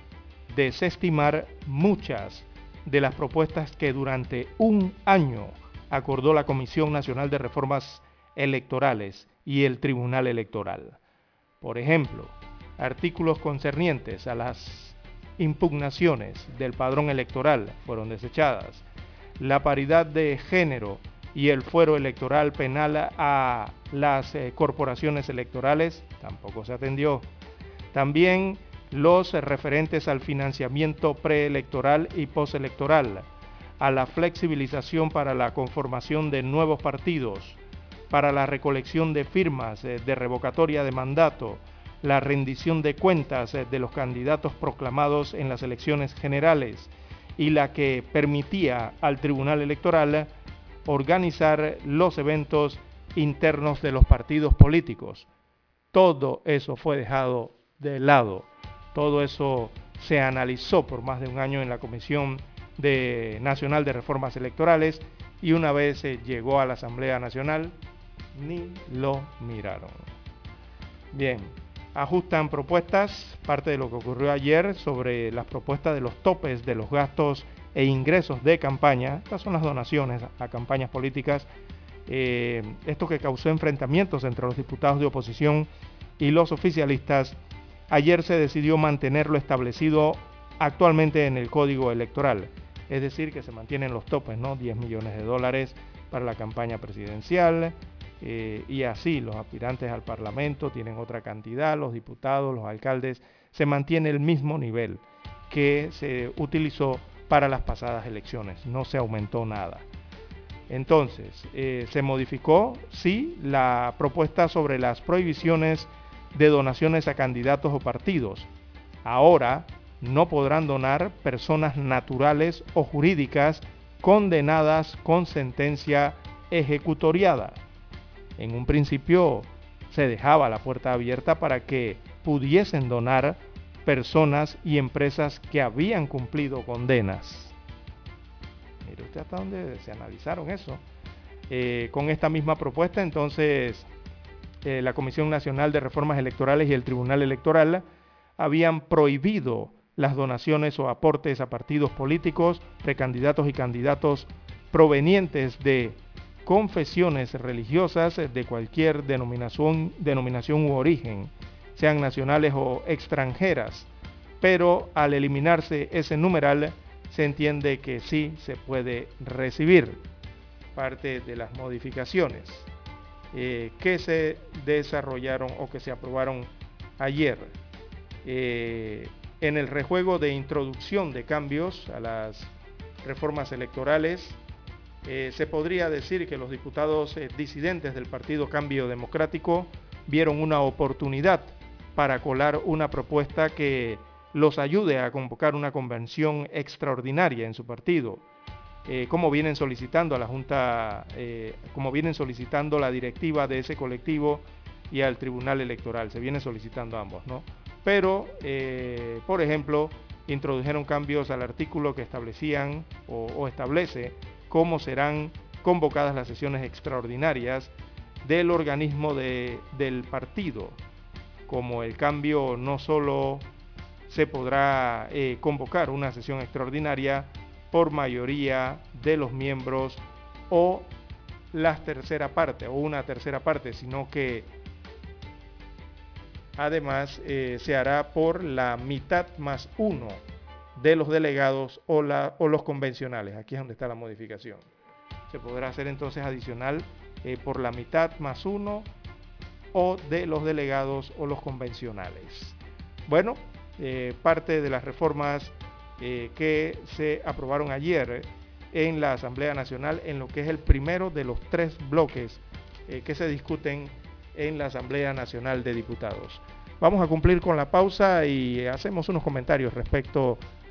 desestimar muchas de las propuestas que durante un año acordó la Comisión Nacional de Reformas Electorales y el Tribunal Electoral. Por ejemplo, artículos concernientes a las impugnaciones del padrón electoral fueron desechadas. La paridad de género y el fuero electoral penal a las eh, corporaciones electorales tampoco se atendió. También los referentes al financiamiento preelectoral y postelectoral, a la flexibilización para la conformación de nuevos partidos, para la recolección de firmas eh, de revocatoria de mandato, la rendición de cuentas eh, de los candidatos proclamados en las elecciones generales y la que permitía al Tribunal Electoral organizar los eventos internos de los partidos políticos. Todo eso fue dejado de lado. Todo eso se analizó por más de un año en la Comisión Nacional de Reformas Electorales y una vez llegó a la Asamblea Nacional, ni lo miraron. Bien, ajustan propuestas, parte de lo que ocurrió ayer sobre las propuestas de los topes de los gastos e ingresos de campaña. Estas son las donaciones a campañas políticas. Eh, esto que causó enfrentamientos entre los diputados de oposición y los oficialistas. Ayer se decidió mantenerlo establecido actualmente en el código electoral. Es decir, que se mantienen los topes, ¿no? 10 millones de dólares para la campaña presidencial, eh, y así los aspirantes al Parlamento tienen otra cantidad, los diputados, los alcaldes, se mantiene el mismo nivel que se utilizó para las pasadas elecciones, no se aumentó nada. Entonces, eh, se modificó, sí, la propuesta sobre las prohibiciones de donaciones a candidatos o partidos. Ahora no podrán donar personas naturales o jurídicas condenadas con sentencia ejecutoriada. En un principio se dejaba la puerta abierta para que pudiesen donar personas y empresas que habían cumplido condenas. Mire usted hasta dónde se analizaron eso. Eh, con esta misma propuesta, entonces, eh, la Comisión Nacional de Reformas Electorales y el Tribunal Electoral habían prohibido las donaciones o aportes a partidos políticos, precandidatos y candidatos provenientes de confesiones religiosas de cualquier denominación, denominación u origen, sean nacionales o extranjeras, pero al eliminarse ese numeral se entiende que sí se puede recibir parte de las modificaciones eh, que se desarrollaron o que se aprobaron ayer. Eh, en el rejuego de introducción de cambios a las reformas electorales, eh, se podría decir que los diputados eh, disidentes del Partido Cambio Democrático vieron una oportunidad para colar una propuesta que los ayude a convocar una convención extraordinaria en su partido, eh, como vienen solicitando a la Junta, como vienen solicitando la directiva de ese colectivo y al Tribunal Electoral. Se viene solicitando ambos, ¿no? Pero, por ejemplo, introdujeron cambios al artículo que establecían o establece cómo serán convocadas las sesiones extraordinarias del organismo del partido, como el cambio no solo se podrá eh, convocar una sesión extraordinaria por mayoría de los miembros o la tercera parte o una tercera parte, sino que además eh, se hará por la mitad más uno de los delegados o, los convencionales. Aquí es donde está la modificación. Se podrá hacer entonces adicional eh, por la mitad más uno o de los delegados o los convencionales. Bueno, eh, parte de las reformas eh, que se aprobaron ayer en la Asamblea Nacional en lo que es el primero de los tres bloques que se discuten en la Asamblea Nacional de Diputados. Vamos a cumplir con la pausa y hacemos unos comentarios respecto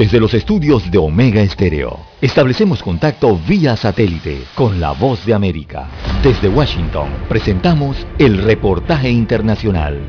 Desde los estudios de Omega Estéreo, establecemos contacto vía satélite con la voz de América. Desde Washington, presentamos el reportaje internacional.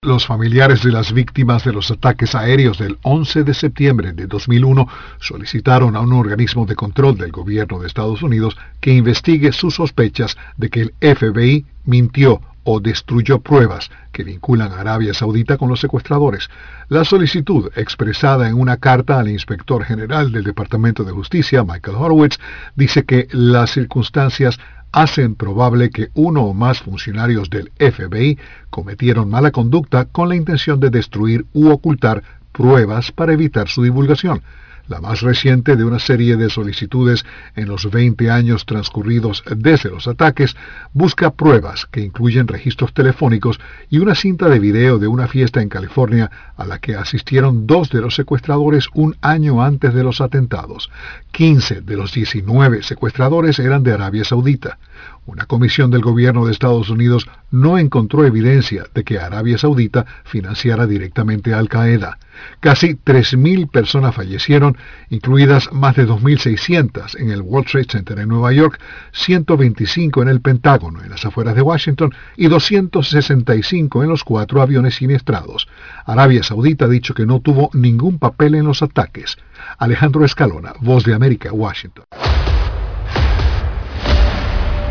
Los familiares de las víctimas de los ataques aéreos del 11 de septiembre de 2001 solicitaron a un organismo de control del gobierno de Estados Unidos que investigue sus sospechas de que el FBI mintió o destruyó pruebas que vinculan a Arabia Saudita con los secuestradores. La solicitud, expresada en una carta al inspector general del Departamento de Justicia, Michael Horowitz, dice que las circunstancias hacen probable que uno o más funcionarios del FBI cometieron mala conducta con la intención de destruir u ocultar pruebas para evitar su divulgación la más reciente de una serie de solicitudes en los 20 años transcurridos desde los ataques, busca pruebas que incluyen registros telefónicos y una cinta de video de una fiesta en California a la que asistieron dos de los secuestradores un año antes de los atentados. 15 de los 19 secuestradores eran de Arabia Saudita. Una comisión del gobierno de Estados Unidos no encontró evidencia de que Arabia Saudita financiara directamente a Al Qaeda. Casi 3.000 personas fallecieron, incluidas más de 2.600 en el World Trade Center en Nueva York, 125 en el Pentágono, en las afueras de Washington, y 265 en los cuatro aviones siniestrados. Arabia Saudita ha dicho que no tuvo ningún papel en los ataques. Alejandro Escalona, Voz de América, Washington.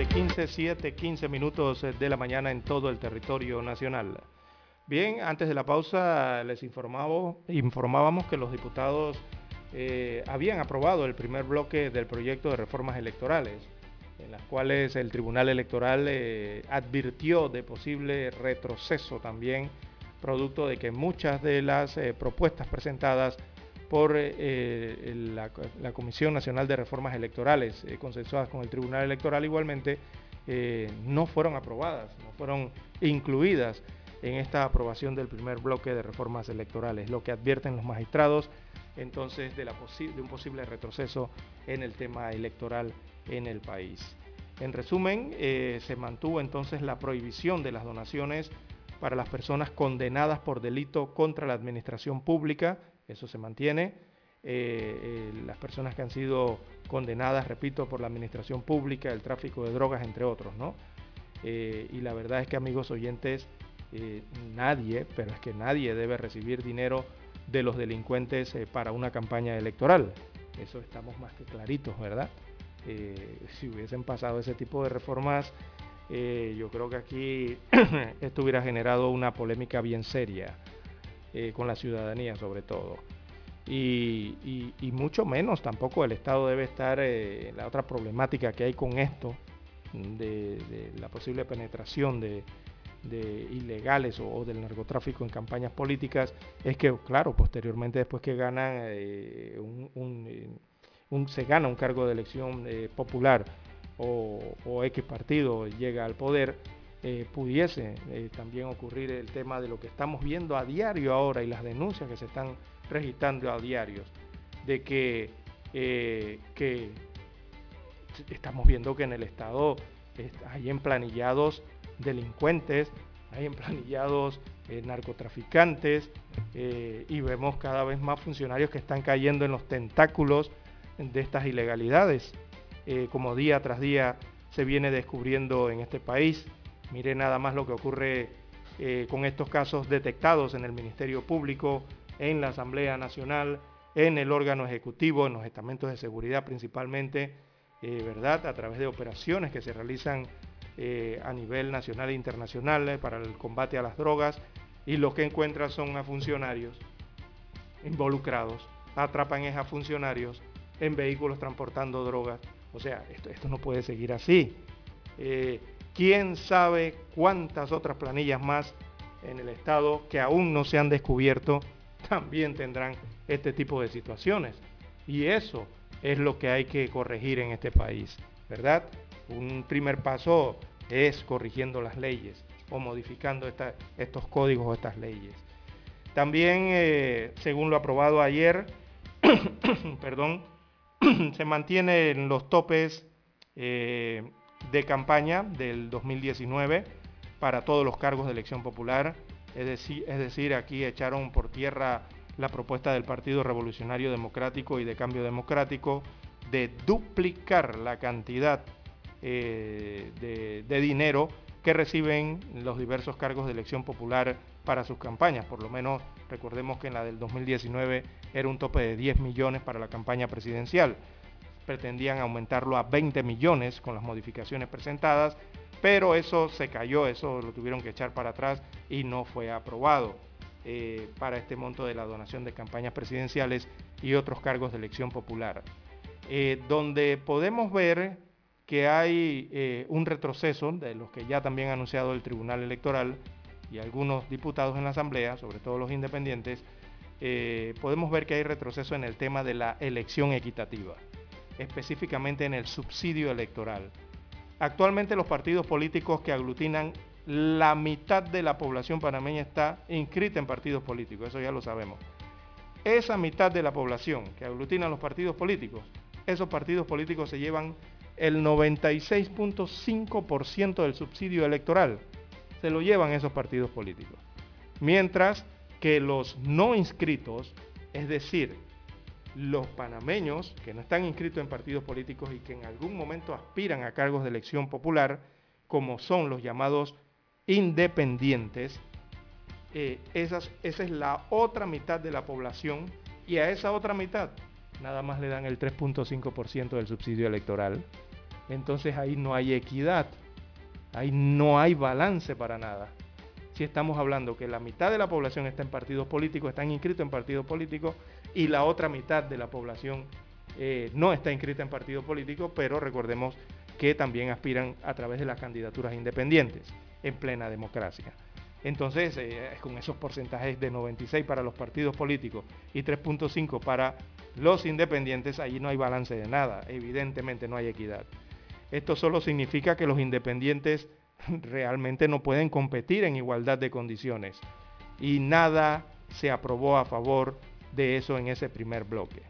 7.15, 7.15 minutos de la mañana en todo el territorio nacional. Bien, antes de la pausa les informábamos, que los diputados eh, habían aprobado el primer bloque del proyecto de reformas electorales, en las cuales el Tribunal Electoral eh, advirtió de posible retroceso también, producto de que muchas de las eh, propuestas presentadas por eh, la, la, Comisión Nacional de Reformas Electorales, eh, consensuadas con el Tribunal Electoral igualmente, eh, no fueron aprobadas, no fueron incluidas en esta aprobación del primer bloque de reformas electorales, lo que advierten los magistrados entonces de, la de un posible retroceso en el tema electoral en el país. En resumen, se mantuvo entonces la prohibición de las donaciones para las personas condenadas por delito contra la administración pública, eso se mantiene. Eh, eh, las personas que han sido condenadas, repito, por la administración pública, el tráfico de drogas, entre otros, ¿no? Eh, y la verdad es que, amigos oyentes, nadie, pero es que nadie debe recibir dinero de los delincuentes para una campaña electoral. Eso estamos más que claritos, ¿verdad? si hubiesen pasado ese tipo de reformas, yo creo que aquí esto hubiera generado una polémica bien seria eh, con la ciudadanía sobre todo. Y, y, y, mucho menos tampoco el Estado debe estar eh, la otra problemática que hay con esto, de, de la posible penetración de, de ilegales o, del narcotráfico en campañas políticas, es que, claro, posteriormente después que ganan eh, un, un, eh, un, se gana un cargo de elección eh, popular o, o X partido llega al poder, eh, pudiese eh, también ocurrir el tema de lo que estamos viendo a diario ahora y las denuncias que se están registrando a diarios, de que, eh, que estamos viendo que en el Estado hay emplanillados delincuentes, hay emplanillados narcotraficantes y vemos cada vez más funcionarios que están cayendo en los tentáculos de estas ilegalidades, como día tras día se viene descubriendo en este país. Mire nada más lo que ocurre eh, con estos casos detectados en el Ministerio Público, en la Asamblea Nacional, en el órgano ejecutivo, en los estamentos de seguridad principalmente, eh, ¿verdad? A través de operaciones que se realizan eh, a nivel nacional e internacional para el combate a las drogas y lo que encuentran son a funcionarios involucrados, atrapan a funcionarios en vehículos transportando drogas O sea, esto, esto no puede seguir así. ¿Quién sabe cuántas otras planillas más en el Estado que aún no se han descubierto también tendrán este tipo de situaciones? Y eso es lo que hay que corregir en este país, ¿verdad? Un primer paso es corrigiendo las leyes o modificando estos códigos o estas leyes. También, eh, según lo aprobado ayer, perdón, se mantienen los topes eh, de campaña del 2019 para todos los cargos de elección popular. Es decir, es decir, aquí echaron por tierra la propuesta del Partido Revolucionario Democrático y de Cambio Democrático de duplicar la cantidad eh, de, de dinero que reciben los diversos cargos de elección popular para sus campañas. Por lo menos recordemos que en la del 2019 era un tope de 10 millones para la campaña presidencial. Pretendían aumentarlo a 20 millones con las modificaciones presentadas, pero eso se cayó, eso lo tuvieron que echar para atrás y no fue aprobado eh, para este monto de la donación de campañas presidenciales y otros cargos de elección popular. Eh, donde podemos ver que hay eh, un retroceso de los que ya también ha anunciado el Tribunal Electoral y algunos diputados en la Asamblea, sobre todo los independientes, podemos ver que hay retroceso en el tema de la elección equitativa, específicamente en el subsidio electoral. Actualmente los partidos políticos que aglutinan la mitad de la población panameña está inscrita en partidos políticos, eso ya lo sabemos. Esa mitad de la población que aglutina los partidos políticos, esos partidos políticos se llevan el 96.5% del subsidio electoral. Se lo llevan esos partidos políticos. Mientras que los no inscritos, es decir, los panameños que no están inscritos en partidos políticos y que en algún momento aspiran a cargos de elección popular, como son los llamados independientes, eh, esa es la otra mitad de la población y a esa otra mitad nada más le dan el 3.5% del subsidio electoral entonces ahí no hay equidad, ahí no hay balance para nada. Si estamos hablando que la mitad de la población está en partidos políticos, están inscritos en partidos políticos, y la otra mitad de la población eh, no está inscrita en partidos políticos, pero recordemos que también aspiran a través de las candidaturas independientes en plena democracia. Entonces, eh, con esos porcentajes de 96 para los partidos políticos y 3.5 para los independientes, ahí no hay balance de nada, evidentemente no hay equidad. Esto solo significa que los independientes realmente no pueden competir en igualdad de condiciones. Y nada se aprobó a favor de eso en ese primer bloque.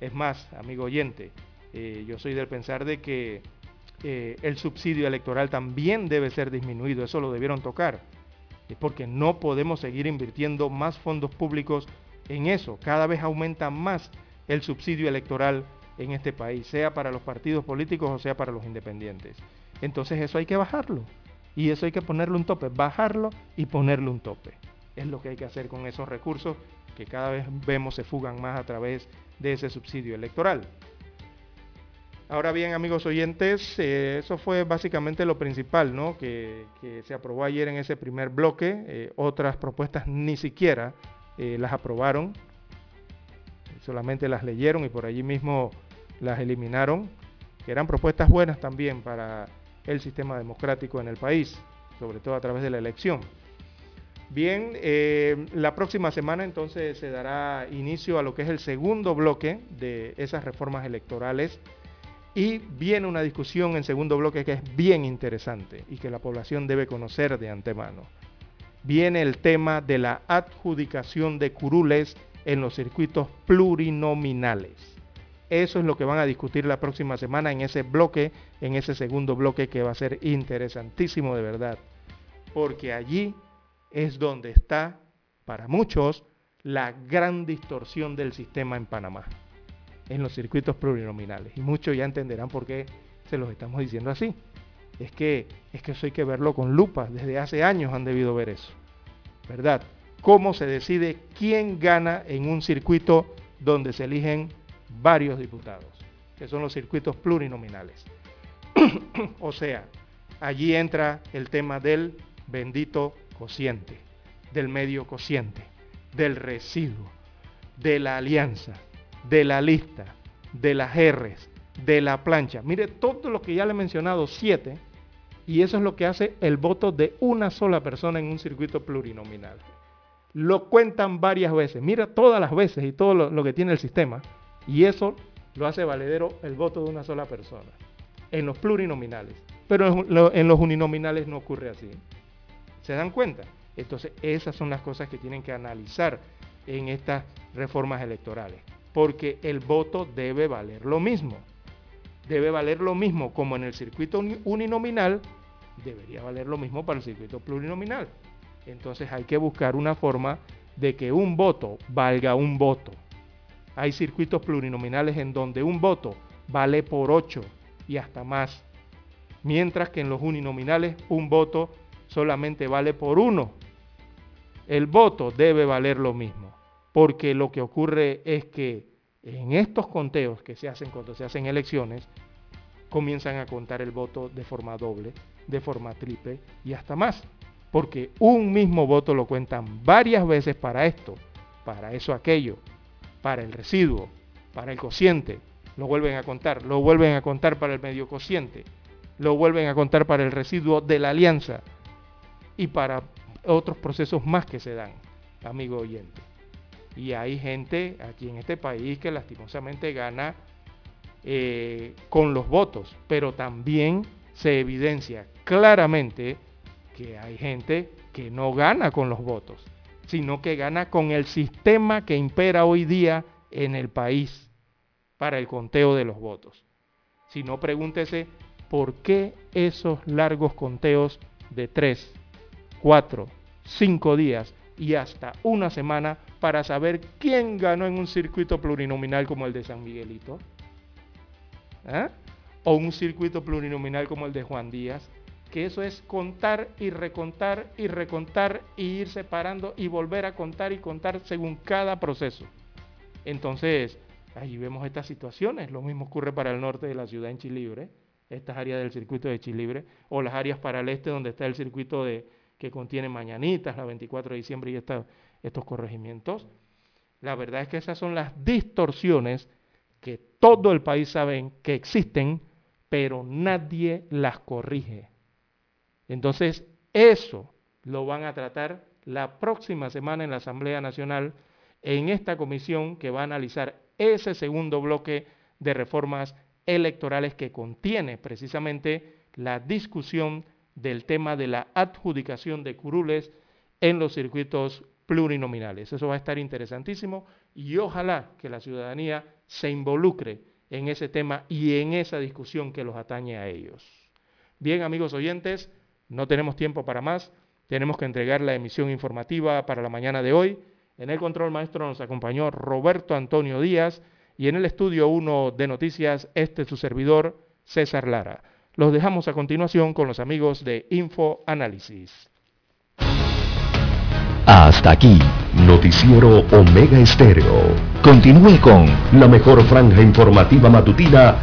Es más, amigo oyente, eh, yo soy del pensar de que eh, el subsidio electoral también debe ser disminuido, eso lo debieron tocar. Es porque no podemos seguir invirtiendo más fondos públicos en eso. Cada vez aumenta más el subsidio electoral en este país, sea para los partidos políticos o sea para los independientes. Entonces eso hay que bajarlo. Y eso hay que ponerle un tope, bajarlo y ponerle un tope. Es lo que hay que hacer con esos recursos que cada vez vemos se fugan más a través de ese subsidio electoral. Ahora bien, amigos oyentes, eh, eso fue básicamente lo principal ¿no? que, se aprobó ayer en ese primer bloque. Eh, otras propuestas ni siquiera eh, las aprobaron solamente las leyeron y por allí mismo las eliminaron, que eran propuestas buenas también para el sistema democrático en el país, sobre todo a través de la elección. Bien, eh, la próxima semana entonces se dará inicio a lo que es el segundo bloque de esas reformas electorales y viene una discusión en segundo bloque que es bien interesante y que la población debe conocer de antemano. Viene el tema de la adjudicación de curules en los circuitos plurinominales. Eso es lo que van a discutir la próxima semana en ese bloque, en ese segundo bloque que va a ser interesantísimo de verdad. Porque allí es donde está, para muchos, la gran distorsión del sistema en Panamá, en los circuitos plurinominales. Y muchos ya entenderán por qué se los estamos diciendo así. Es que, es que eso hay que verlo con lupa. Desde hace años han debido ver eso. ¿Verdad? cómo se decide quién gana en un circuito donde se eligen varios diputados, que son los circuitos plurinominales. o sea, allí entra el tema del bendito cociente, del medio cociente, del residuo, de la alianza, de la lista, de las R's, de la plancha. Mire todo lo que ya le he mencionado, siete, y eso es lo que hace el voto de una sola persona en un circuito plurinominal. Lo cuentan varias veces, mira todas las veces y todo lo, que tiene el sistema, y eso lo hace valedero el voto de una sola persona en los plurinominales. Pero en los uninominales no ocurre así. ¿Se dan cuenta? Entonces, esas son las cosas que tienen que analizar en estas reformas electorales. Porque el voto debe valer lo mismo. Debe valer lo mismo como en el circuito uninominal, debería valer lo mismo para el circuito plurinominal. Entonces hay que buscar una forma de que un voto valga un voto. Hay circuitos plurinominales en donde un voto vale por 8 y hasta más. Mientras que en los uninominales un voto solamente vale por uno. El voto debe valer lo mismo, porque lo que ocurre es que en estos conteos que se hacen cuando se hacen elecciones, comienzan a contar el voto de forma doble, de forma triple y hasta más, porque un mismo voto lo cuentan varias veces para esto, para eso aquello, para el residuo, para el cociente, lo vuelven a contar, lo vuelven a contar para el medio cociente, lo vuelven a contar para el residuo de la alianza y para otros procesos más que se dan, amigo oyente. Y hay gente aquí en este país que lastimosamente gana eh, con los votos, pero también se evidencia claramente que hay gente que no gana con los votos, sino que gana con el sistema que impera hoy día en el país para el conteo de los votos. Si no, pregúntese por qué esos largos conteos de tres, cuatro, cinco días y hasta una semana para saber quién ganó en un circuito plurinominal como el de San Miguelito. ¿Ah? O un circuito plurinominal como el de Juan Díaz, que eso es contar y recontar y recontar y ir separando y volver a contar y contar según cada proceso. Entonces, allí vemos estas situaciones. Lo mismo ocurre para el norte de la ciudad en Chilibre, estas áreas del circuito de Chilibre, o las áreas para el este donde está el circuito de, que contiene Mañanitas, la 24 de diciembre y estos corregimientos. La verdad es que esas son las distorsiones que todo el país sabe que existen, pero nadie las corrige. Entonces, eso lo van a tratar la próxima semana en la Asamblea Nacional en esta comisión que va a analizar ese segundo bloque de reformas electorales que contiene precisamente la discusión del tema de la adjudicación de curules en los circuitos plurinominales. Eso va a estar interesantísimo y ojalá que la ciudadanía se involucre en ese tema y en esa discusión que los atañe a ellos. Bien, amigos oyentes, no tenemos tiempo para más. Tenemos que entregar la emisión informativa para la mañana de hoy. En el control maestro nos acompañó Roberto Antonio Díaz y en el estudio 1 de noticias, este es su servidor, César Lara. Los dejamos a continuación con los amigos de Info Análisis. Hasta aquí, Noticiero Omega Estéreo. Continúe con la mejor franja informativa matutina